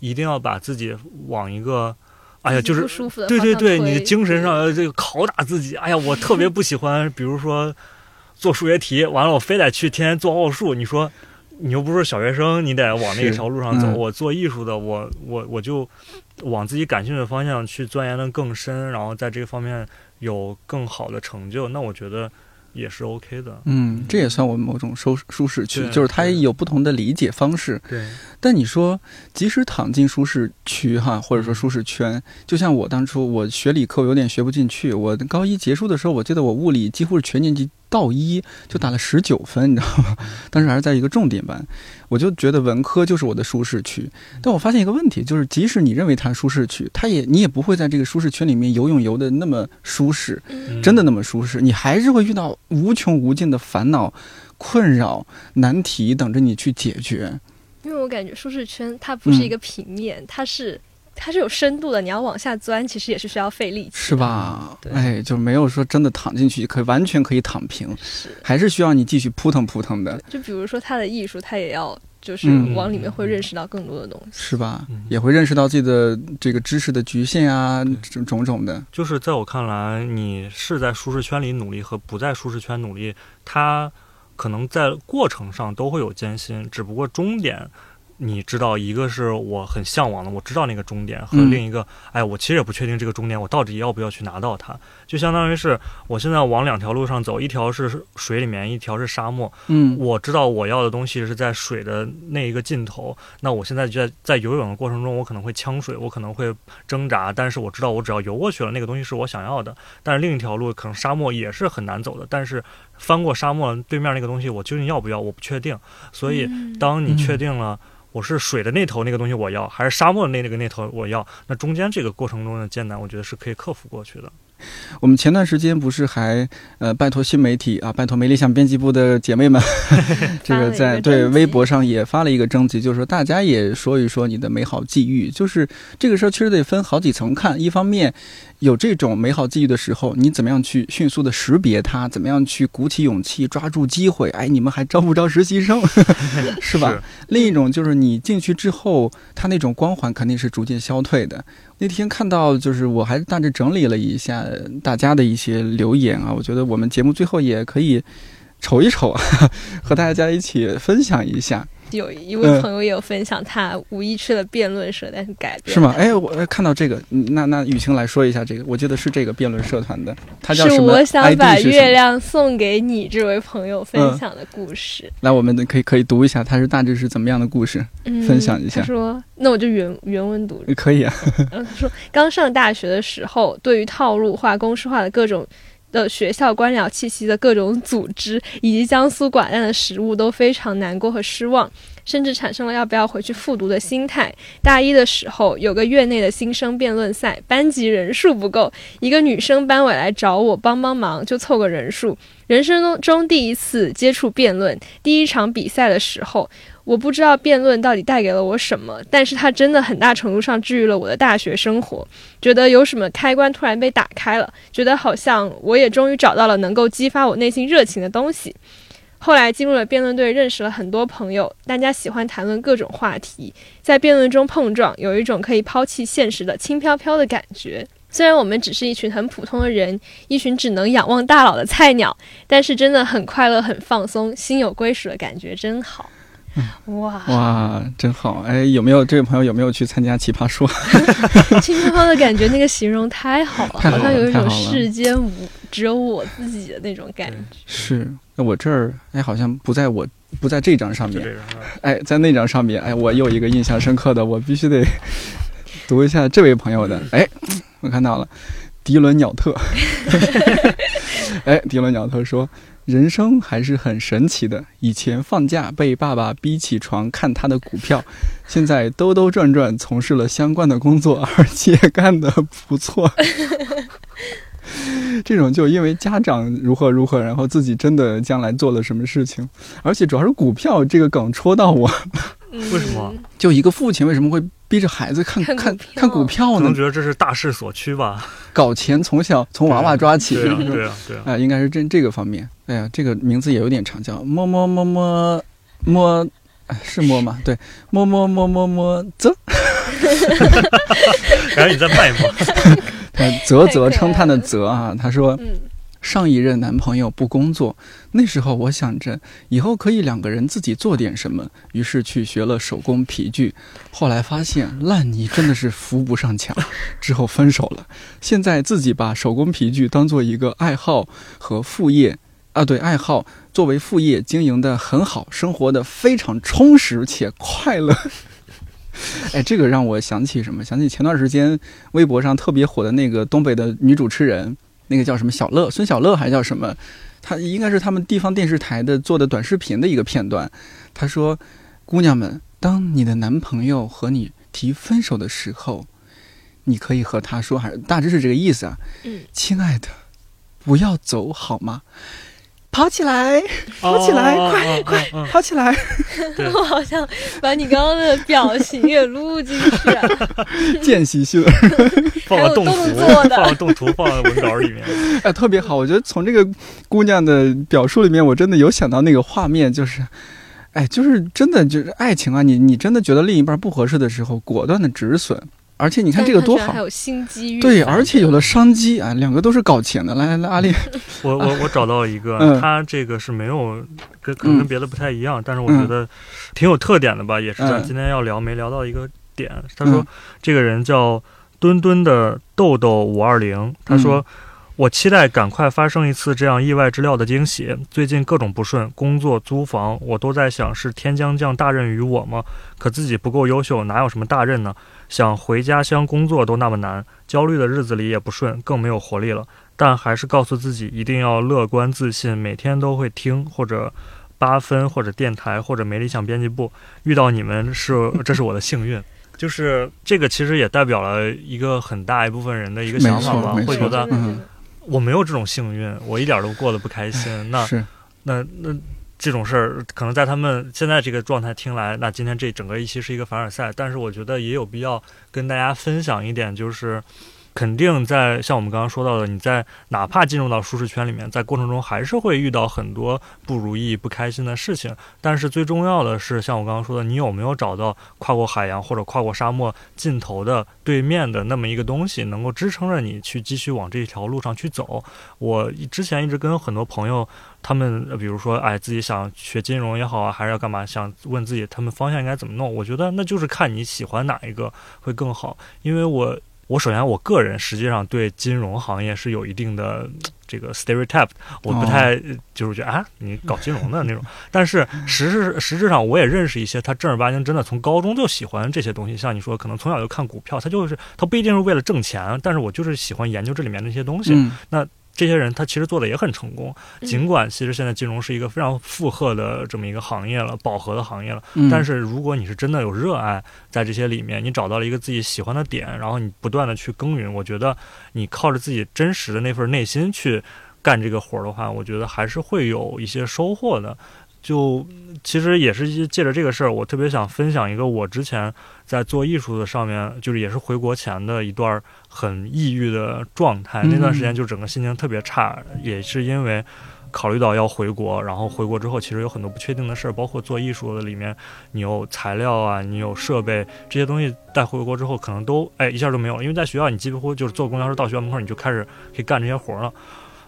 Speaker 3: 一定要把自己往一个，哎呀，就是
Speaker 4: 不舒服的
Speaker 3: 对对对，你的精神上呃这个拷打自己，哎呀，我特别不喜欢，比如说做数学题，完了我非得去天天做奥数，你说你又不是小学生，你得往那条路上走。
Speaker 2: 嗯
Speaker 3: 我做艺术的，我我我就往自己感兴趣的方向去钻研的更深，然后在这个方面有更好的成就，那我觉得也是 OK 的。
Speaker 2: 嗯，这也算我们某种舒舒适区，就是它
Speaker 3: 对
Speaker 2: 有不同的理解方式。
Speaker 3: 对，
Speaker 2: 但你说，即使躺进舒适区哈，或者说舒适圈，就像我当初我学理科我有点学不进去，我高一结束的时候，我记得我物理几乎是全年级倒一，就打了十九分，你知道吗？当时还是在一个重点班，我就觉得文科就是我的舒适区。但我发现一个问题，就是即使你认为它舒适区，它也你也不会在这个舒适圈里面游泳游的那么舒适，
Speaker 3: 嗯
Speaker 2: 真的那么舒适，你还是会遇到无穷无尽的烦恼、困扰、难题等着你去解决。
Speaker 4: 因为我感觉舒适圈它不是
Speaker 2: 嗯
Speaker 4: 一个平面，它是它是有深度的，你要往下钻，其实也是需要费力气，
Speaker 2: 是吧？
Speaker 4: 对
Speaker 2: 哎，就没有说真的躺进去，可以完全可以躺平，
Speaker 4: 是。
Speaker 2: 还是需要你继续扑腾扑腾的，
Speaker 4: 就比如说他的艺术，他也要就是
Speaker 2: 嗯
Speaker 4: 往里面会认识到更多的东西。
Speaker 2: 是吧
Speaker 3: 嗯？
Speaker 2: 也会认识到自己的这个知识的局限啊，种种种的。
Speaker 3: 就是在我看来，你是在舒适圈里努力和不在舒适圈努力，它可能在过程上都会有艰辛，只不过终点。你知道，一个是我很向往的，我知道那个终点，和
Speaker 2: 嗯
Speaker 3: 另一个，哎，我其实也不确定这个终点，我到底要不要去拿到它。就相当于是我现在往两条路上走，一条是水里面，一条是沙漠。
Speaker 2: 嗯
Speaker 3: 我知道我要的东西是在水的那一个尽头，那我现在就在在游泳的过程中，我可能会呛水，我可能会挣扎，但是我知道我只要游过去了，那个东西是我想要的。但是另一条路可能沙漠也是很难走的，但是翻过沙漠对面那个东西，我究竟要不要，我不确定。所以
Speaker 4: 嗯
Speaker 3: 当你
Speaker 2: 嗯
Speaker 3: 确定了。我是水的那头那个东西我要，还是沙漠的那那个那头我要？那中间这个过程中的艰难，我觉得是可以克服过去的。
Speaker 2: 我们前段时间不是还呃拜托新媒体啊，拜托没理想编辑部的姐妹们，这个在对微博上也发了一个征集，就是说大家也说一说你的美好际遇。就是这个事儿其实得分好几层看，一方面有这种美好记忆的时候，你怎么样去迅速的识别它，怎么样去鼓起勇气抓住机会？哎，你们还招不招实习生？是吧？
Speaker 3: 是
Speaker 2: 另一种就是你进去之后，它那种光环肯定是逐渐消退的。那天看到，就是我还大致整理了一下大家的一些留言啊，我觉得我们节目最后也可以瞅一瞅，和大家一起分享一下，
Speaker 4: 有一位
Speaker 2: 嗯
Speaker 4: 朋友也有分享，他无意去了辩论社，但是改变
Speaker 2: 是吗？
Speaker 4: 了
Speaker 2: 哎，我看到这个，嗯那那雨晴来说一下这个，我记得是这个辩论社团的，他叫
Speaker 4: 是
Speaker 2: 什么
Speaker 4: 我想把？月亮送给你这位朋友分
Speaker 2: 嗯
Speaker 4: 享的故事。
Speaker 2: 来，我们可以可以读一下，他是大致是怎么样的故事？
Speaker 4: 嗯，
Speaker 2: 分享一下
Speaker 4: 他说：“那我就原原文读。
Speaker 2: 可以啊，
Speaker 4: 然 后他说，刚上大学的时候，对于套路化、公式化的各种。”的学校官僚气息的各种组织，以及江苏寡淡的食物，都非常难过和失望，甚至产生了要不要回去复读的心态。大一的时候，有个院内的新生辩论赛，班级人数不够，一个女生班委来找我帮帮忙，就凑个人数。人生中第一次接触辩论，第一场比赛的时候，我不知道辩论到底带给了我什么，但是它真的很大程度上治愈了我的大学生活。觉得有什么开关突然被打开了，觉得好像我也终于找到了能够激发我内心热情的东西。后来进入了辩论队，认识了很多朋友，大家喜欢谈论各种话题，在辩论中碰撞，有一种可以抛弃现实的轻飘飘的感觉。虽然我们只是一群很普通的人，一群只能仰望大佬的菜鸟，但是真的很快乐、很放松，心有归属的感觉真好。哇，
Speaker 2: 哇，真好！哎，有没有这位朋友有没有去参加奇葩说？
Speaker 4: 轻飘飘的感觉，那个形容太好了，
Speaker 2: 太好了
Speaker 4: 好像有一种世间无只有我自己的那种感觉。
Speaker 2: 是，那我这儿哎，好像不在我不在这张上面。哎，在那张上面，哎，我有一个印象深刻的，我必须得 读一下这位朋友的。哎，我看到了，迪伦鸟特。哎，迪伦鸟特说：“人生还是很神奇的。以前放假被爸爸逼起床看他的股票，现在兜兜转转从事了相关的工作，而且干得不错。”这种就因为家长如何如何，然后自己真的将来做了什么事情，而且主要是股票这个梗戳到我。
Speaker 3: 为什么
Speaker 4: 嗯
Speaker 2: 就一个父亲为什么会逼着孩子看看
Speaker 4: 看股票
Speaker 2: 呢
Speaker 3: 可能？觉得这是大势所趋吧？
Speaker 2: 搞钱从小从娃娃抓起，
Speaker 3: 对啊，对啊，对啊。
Speaker 2: 啊，应该是这这个方面。哎呀，这个名字也有点长，叫摸摸摸摸摸，哎，是摸吗？对，摸摸摸摸摸啧，
Speaker 3: 然 后 你再卖吗？
Speaker 2: 他啧啧称叹的
Speaker 4: 了
Speaker 2: 啧啊，他说
Speaker 4: 嗯
Speaker 2: 上一任男朋友不工作，那时候我想着以后可以两个人自己做点什么，于是去学了手工皮具。后来发现烂泥真的是扶不上墙，之后分手了。现在自己把手工皮具当做一个爱好和副业啊，对，爱好作为副业经营的很好，生活的非常充实且快乐。哎，这个让我想起什么？想起前段时间微博上特别火的那个东北的女主持人，那个叫什么小乐，孙小乐还叫什么？他应该是他们地方电视台的做的短视频的一个片段。他说：“姑娘们，当你的男朋友和你提分手的时候，你可以和他说，还是大致是这个意思啊。
Speaker 4: 嗯，
Speaker 2: 亲爱的，不要走好吗？跑起来，跑起来，快快
Speaker 3: 快！
Speaker 2: 跑起来！
Speaker 4: 我好像把你刚刚的表情也录进去 了，
Speaker 2: 间隙性。
Speaker 3: 放个动图，放个动图放在文稿里面。
Speaker 2: 哎，特别好，我觉得从这个姑娘的表述里面，我真的有想到那个画面，就是，哎，就是真的就是爱情啊，你你真的觉得另一半不合适的时候，果断的止损，而且你
Speaker 4: 你
Speaker 2: 看这个多好
Speaker 4: 还，有新机遇，
Speaker 2: 对，而且有了商机啊，两个都是搞钱的，来来来，阿丽，
Speaker 3: 我我我找到一个，
Speaker 2: 嗯。
Speaker 3: 他这个是没有跟可能跟别的不太一样，但是我觉得挺有特点的吧，也是咱
Speaker 2: 嗯
Speaker 3: 今天要聊没聊到一个点。他说
Speaker 2: 嗯
Speaker 3: 这个人叫墩墩的豆豆五二零，他说。我期待赶快发生一次这样意外之料的惊喜。最近各种不顺，工作、租房，我都在想是天将降大任于我吗？可自己不够优秀，哪有什么大任呢？想回家乡工作都那么难，焦虑的日子里也不顺，更没有活力了。但还是告诉自己一定要乐观自信，每天都会听或者八分或者电台或者没理想编辑部。遇到你们是这是我的幸运。就是这个，其实也代表了一个很大一部分人的一个想法吧，会觉得
Speaker 2: 嗯，
Speaker 3: 我没有这种幸运，我一点都过得不开心。那
Speaker 2: 是，
Speaker 3: 那那这种事儿，可能在他们现在这个状态听来，那今天这整个一期是一个凡尔赛。但是我觉得也有必要跟大家分享一点，就是肯定在像我们刚刚说到的，你在哪怕进入到舒适圈里面，在过程中还是会遇到很多不如意、不开心的事情。但是最重要的是，像我刚刚说的，你有没有找到跨过海洋或者跨过沙漠尽头的对面的那么一个东西，能够支撑着你去继续往这一条路上去走？我之前一直跟很多朋友。他们比如说，哎，自己想学金融也好啊，还是要干嘛？想问自己他们方向应该怎么弄？我觉得那就是看你喜欢哪一个会更好。因为我我首先我个人实际上对金融行业是有一定的 这个 stereotype，我不太、就是觉得啊，你搞金融的那种。但是实质实质上，我也认识一些他正儿八经真的从高中就喜欢这些东西。像你说，可能从小就看股票，他就是他不一定是为了挣钱，但是我就是喜欢研究这里面的一些东西。
Speaker 2: 嗯
Speaker 3: 这些人他其实做的也很成功，
Speaker 4: 嗯
Speaker 3: 尽管其实现在金融是一个非常负荷的这么一个行业了，饱和的行业了。
Speaker 2: 嗯，
Speaker 3: 但是如果你是真的有热爱在这些里面，你找到了一个自己喜欢的点，然后你不断的去耕耘，我觉得你靠着自己真实的那份内心去干这个活儿的话，我觉得还是会有一些收获的。就其实也是借着这个事儿，我特别想分享一个我之前在做艺术的上面，就是也是回国前的一段很抑郁的状态。那段时间就整个心情特别差，也是因为考虑到要回国，然后回国之后其实有很多不确定的事儿，包括做艺术的里面，你有材料啊，你有设备这些东西带回国之后，可能都哎一下就没有了，因为在学校你几乎就是坐公交车到学校门口你就开始可以干这些活儿了。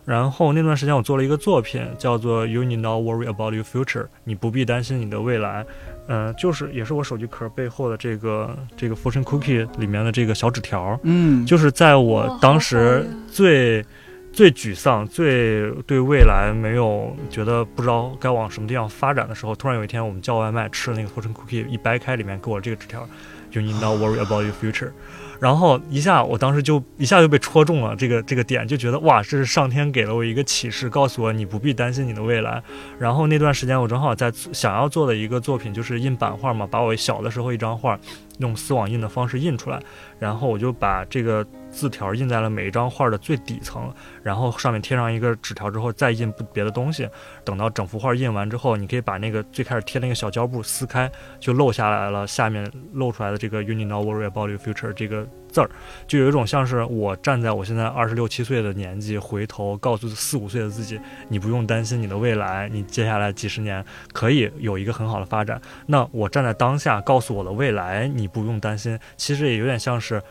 Speaker 3: 然后那段时间我做了一个作品，叫做 “You Need Not Worry About Your Future”，你不必担心你的未来。嗯、就是也是我手机壳背后的这个这个 fortune cookie 里面的这个小纸条，
Speaker 2: 嗯，
Speaker 3: 就是在我当时最最沮丧、最对未来没有觉得不知道该往什么地方发展的时候，突然有一天我们叫外卖吃了那个 fortune cookie，一掰开里面给我这个纸条，“You need not worry about your future”。然后一下，我当时就一下就被戳中了这个这个点，就觉得哇，这是上天给了我一个启示，告诉我你不必担心你的未来。然后那段时间我正好在想要做的一个作品就是印版画嘛，把我小的时候一张画用丝网印的方式印出来，然后我就把这个字条印在了每一张画的最底层，然后上面贴上一个纸条之后再印不别的东西。等到整幅画印完之后，你可以把那个最开始贴那个小胶布撕开，就露下来了，下面露出来的这个 “You need not worry about your future” 这个字儿，就有一种像是我站在我现在二十六七岁的年纪，回头告诉四五岁的自己，你不用担心你的未来，你接下来几十年可以有一个很好的发展。那我站在当下，告诉我的未来，你不用担心，其实也有点像是。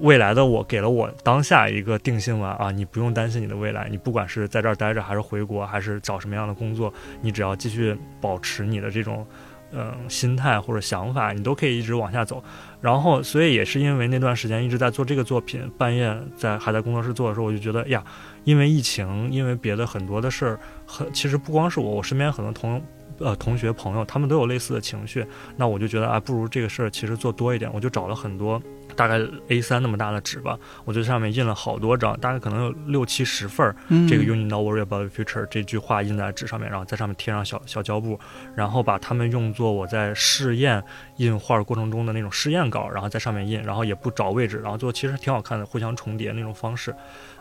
Speaker 3: 未来的我给了我当下一个定心丸啊，你不用担心你的未来，你不管是在这儿待着，还是回国，还是找什么样的工作，你只要继续保持你的这种嗯、心态或者想法，你都可以一直往下走。然后，所以也是因为那段时间一直在做这个作品，半夜在还在工作室做的时候，我就觉得呀，因为疫情，因为别的很多的事儿，很其实不光是我，我身边很多同呃同学朋友，他们都有类似的情绪。那我就觉得啊，不如这个事儿其实做多一点，我就找了很多大概 A 三那么大的纸吧，我就上面印了好多张，大概可能有六七十份儿。
Speaker 2: 嗯
Speaker 3: 这个 “You need not worry about the future” 这句话印在纸上面，然后在上面贴上小小胶布，然后把它们用作我在试验印画过程中的那种试验稿，然后在上面印，然后也不找位置，然后最后其实挺好看的，互相重叠那种方式。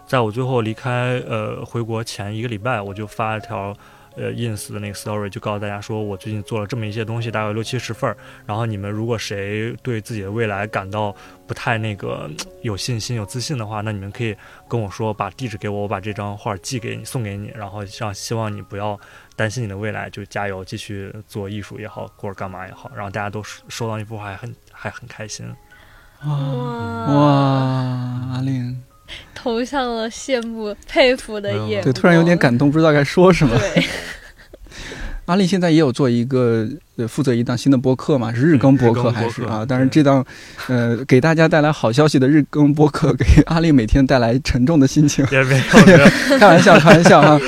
Speaker 3: 在我最后离开呃回国前一个礼拜，我就发了条。呃，ins 的那个 story 就告诉大家说，我最近做了这么一些东西，大概有六七十份儿。然后你们如果谁对自己的未来感到不太那个有信心、有自信的话，那你们可以跟我说，把地址给我，我把这张画寄给你，送给你。然后让希望你不要担心你的未来，就加油，继续做艺术也好，或者干嘛也好。然后大家都收收到那幅画，还很还很开心。
Speaker 4: 哇
Speaker 2: 哇，阿令，
Speaker 4: 投向了羡慕、佩服的眼光。
Speaker 2: 对，突然有点感动，不知道该说什么。
Speaker 4: 对，
Speaker 2: 阿丽现在也有做一个呃负责一档新的播客嘛，是日更播客还是啊？但是这档呃给大家带来好消息的日更播客，给阿丽每天带来沉重的心情。
Speaker 3: 也 没有，
Speaker 2: 开玩笑，开玩笑哈。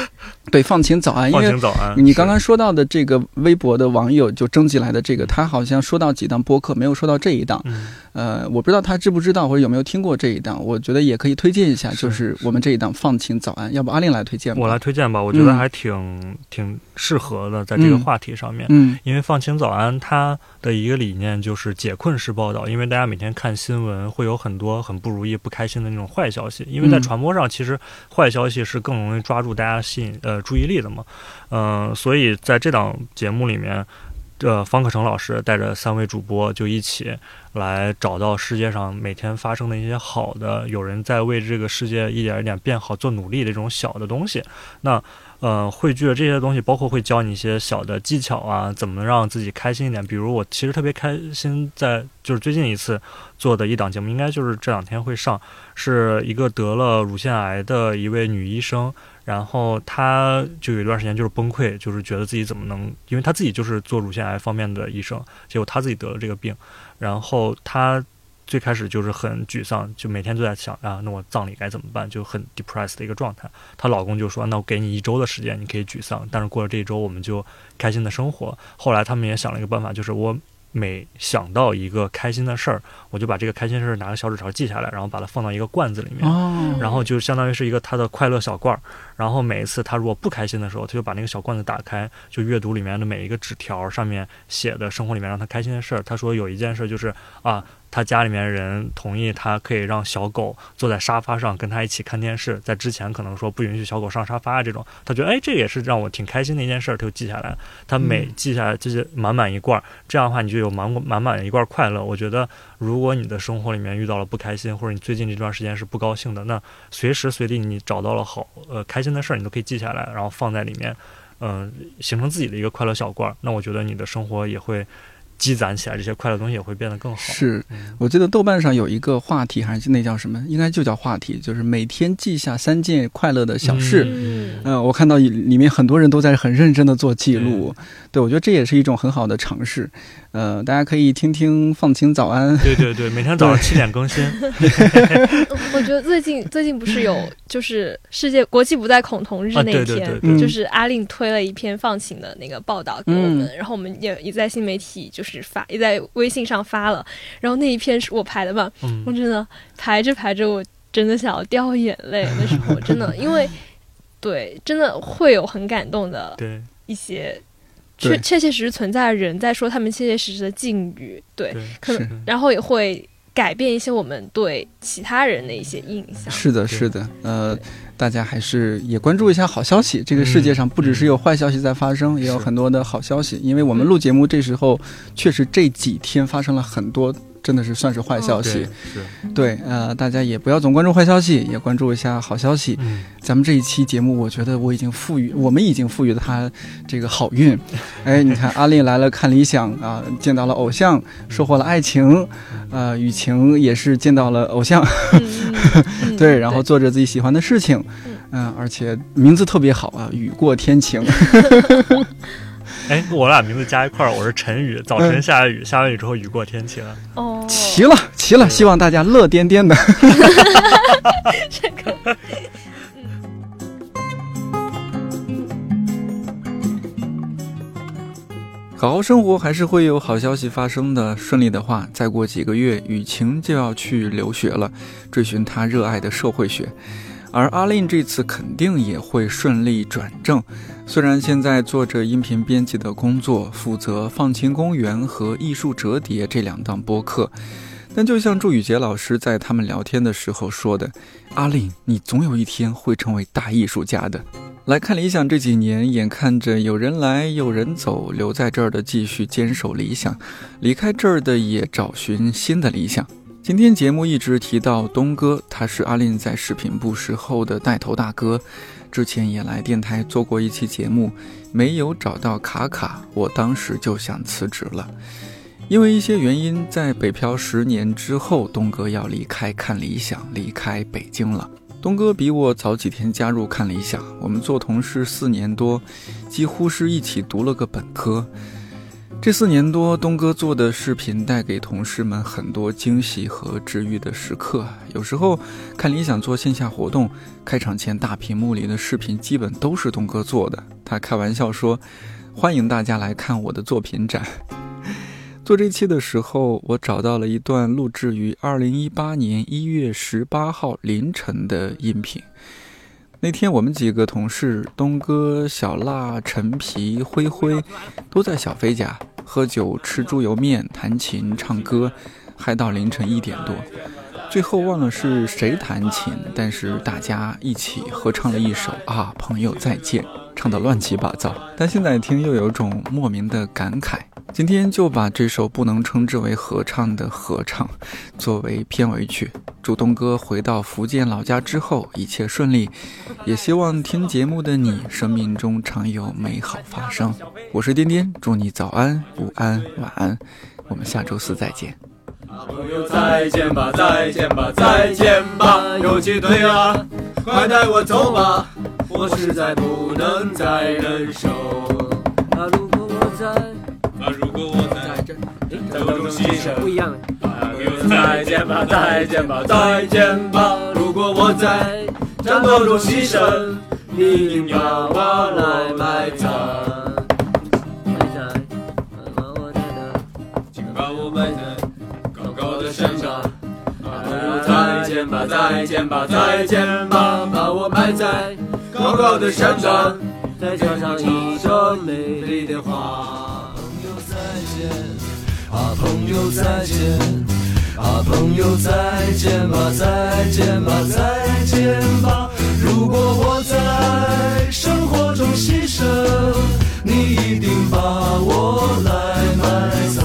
Speaker 2: 对，放晴早安，因
Speaker 3: 放
Speaker 2: 为
Speaker 3: 晴早安。
Speaker 2: 你刚刚说到的这个微博的网友就征集来的这个，他好像说到几档播客，没有说到这一档。
Speaker 3: 嗯，
Speaker 2: 呃，我不知道他知不知道或者有没有听过这一档，我觉得也可以推荐一下，就是我们这一档放晴早安，要不阿令来推荐吧？
Speaker 3: 我来推荐吧，我觉得
Speaker 2: 嗯
Speaker 3: 还挺、挺适合的，在这个
Speaker 2: 嗯
Speaker 3: 话题上面。
Speaker 2: 嗯
Speaker 3: 因为放晴早安，它的一个理念就是解困式报道。因为大家每天看新闻，会有很多很不如意、不开心的那种坏消息。因为在
Speaker 2: 嗯
Speaker 3: 传播上，其实坏消息是更容易抓住大家吸引呃注意力的嘛。嗯、所以在这档节目里面，呃，方可成老师带着三位主播就一起来找到世界上每天发生的一些好的，有人在为这个世界一点一点变好做努力的这种小的东西。那呃，汇聚了这些东西，包括会教你一些小的技巧啊，怎么让自己开心一点。比如我其实特别开心在，就是最近一次做的一档节目，应该就是这两天会上，是一个得了乳腺癌的一位女医生，然后她就有一段时间就是崩溃，就是觉得自己怎么能，因为她自己就是做乳腺癌方面的医生，结果她自己得了这个病，然后她。最开始就是很沮丧，就每天都在想啊，那我葬礼该怎么办？就很 depressed 的一个状态。她老公就说：“那我给你一周的时间，你可以沮丧，但是过了这一周，我们就开心的生活。”后来他们也想了一个办法，就是我每想到一个开心的事儿，我就把这个开心事儿拿个小纸条记下来，然后把它放到一个罐子里面。
Speaker 2: 哦，
Speaker 3: 然后就相当于是一个他的快乐小罐儿，然后每一次他如果不开心的时候，他就把那个小罐子打开，就阅读里面的每一个纸条上面写的生活里面让他开心的事儿。他说有一件事就是啊，他家里面人同意他可以让小狗坐在沙发上跟他一起看电视，在之前可能说不允许小狗上沙发啊这种，他觉得哎这也是让我挺开心的一件事儿，他就记下来。他每记下来就是满满一罐儿，这样的话你就有满满满的一罐快乐。我觉得如果你的生活里面遇到了不开心，或者你最近这段时间是不高兴的，那随时随地你找到了好呃开心的事儿，你都可以记下来，然后放在里面，嗯、形成自己的一个快乐小罐儿。那我觉得你的生活也会积攒起来，这些快乐东西也会变得更好。
Speaker 2: 是
Speaker 3: 嗯
Speaker 2: 我记得豆瓣上有一个话题，还是那叫什么？应该就叫话题，就是每天记下三件快乐的小事。
Speaker 4: 嗯
Speaker 2: 嗯、我看到里面很多人都在很认真的做记录，对。我觉得这也是一种很好的尝试。呃，大家可以听听放晴早安，
Speaker 3: 对对对，每天早上七点更新。
Speaker 4: 我觉得最近最近不是有就是世界国际不再恐同日那一天，
Speaker 3: 对对对
Speaker 2: 对
Speaker 4: 就是阿令推了一篇放晴的那个报道给我们，
Speaker 2: 嗯。
Speaker 4: 然后我们也也在新媒体就是发，也在微信上发了，然后那一篇是我排的嘛，
Speaker 3: 嗯。
Speaker 4: 我真的排着排着，我真的想要掉眼泪，那时候真的 因为对，真的会有很感动的
Speaker 3: 对
Speaker 4: 一些。确确确实实存在的人在说他们切切实实的境遇，对，
Speaker 3: 对
Speaker 4: 可能然后也会改变一些我们对其他人的一些印象。
Speaker 2: 是的，是的，呃，大家还是也关注一下好消息。这个世界上不只是有坏消息在发生，也有很多的好消息。因为我们录节目这时候，确实这几天发生了很多真的是算是坏消息。
Speaker 3: 对，
Speaker 2: 对，呃，大家也不要总关注坏消息，也关注一下好消息。
Speaker 3: 嗯，
Speaker 2: 咱们这一期节目，我觉得我已经赋予，我们已经赋予了他这个好运。哎，你看，阿丽来了看理想啊，见到了偶像，收获了爱情。呃，雨晴也是见到了偶像，对，然后做着自己喜欢的事情。嗯、而且名字特别好啊，雨过天晴。
Speaker 3: 哎，我俩名字加一块儿，我是陈宇，早晨下雨，下完雨之后雨过天晴。
Speaker 4: 哦，
Speaker 2: 齐了，齐了！希望大家乐颠颠的。好好生活还是会有好消息发生的。顺利的话，再过几个月，雨晴就要去留学了，追寻她热爱的社会学。而阿令这次肯定也会顺利转正。虽然现在做着音频编辑的工作，负责《放晴公园》和《艺术折叠》这两档播客，但就像祝宇杰老师在他们聊天的时候说的：“阿令，你总有一天会成为大艺术家的。”来看理想这几年，眼看着有人来有人走，留在这儿的继续坚守理想，离开这儿的也找寻新的理想。今天节目一直提到东哥，他是阿令在视频部时候的带头大哥，之前也来电台做过一期节目，没有找到卡卡，我当时就想辞职了。因为一些原因，在北漂十年之后，东哥要离开看理想，离开北京了。东哥比我早几天加入看理想，我们做同事四年多，几乎是一起读了个本科。这四年多，东哥做的视频带给同事们很多惊喜和治愈的时刻。有时候看理想做线下活动，开场前大屏幕里的视频基本都是东哥做的。他开玩笑说：“欢迎大家来看我的作品展。”做这期的时候，我找到了一段录制于二零一八年一月十八号凌晨的音频。那天我们几个同事，东哥、小辣、陈皮、灰灰，都在小飞家喝酒、吃猪油面、弹琴、唱歌，嗨到凌晨一点多。最后忘了是谁弹琴，但是大家一起合唱了一首《啊，朋友再见》，唱得乱七八糟。但现在听又有种莫名的感慨。今天就把这首不能称之为合唱的合唱作为片尾曲。祝东哥回到福建老家之后一切顺利，也希望听节目的你生命中常有美好发生。我是颠颠，祝你早安、午安、晚安。我们下周四再见。
Speaker 8: 朋友再见吧，再见吧，再见吧，游击队啊，快带我走吧，我实在不能再忍受。啊，如果我在，啊，如果我在这种牺牲，不一样。朋友再见吧，再见吧，再见吧，如果我在战斗中牺牲，你一定要我来埋葬。再见吧，再见吧，再见吧，把我埋在高高的山上，再加上一首美丽的话。朋友再见，啊，朋友再见，啊，朋友再见吧，再见吧，再见吧。如果我在生活中牺牲，你一定把我来埋葬。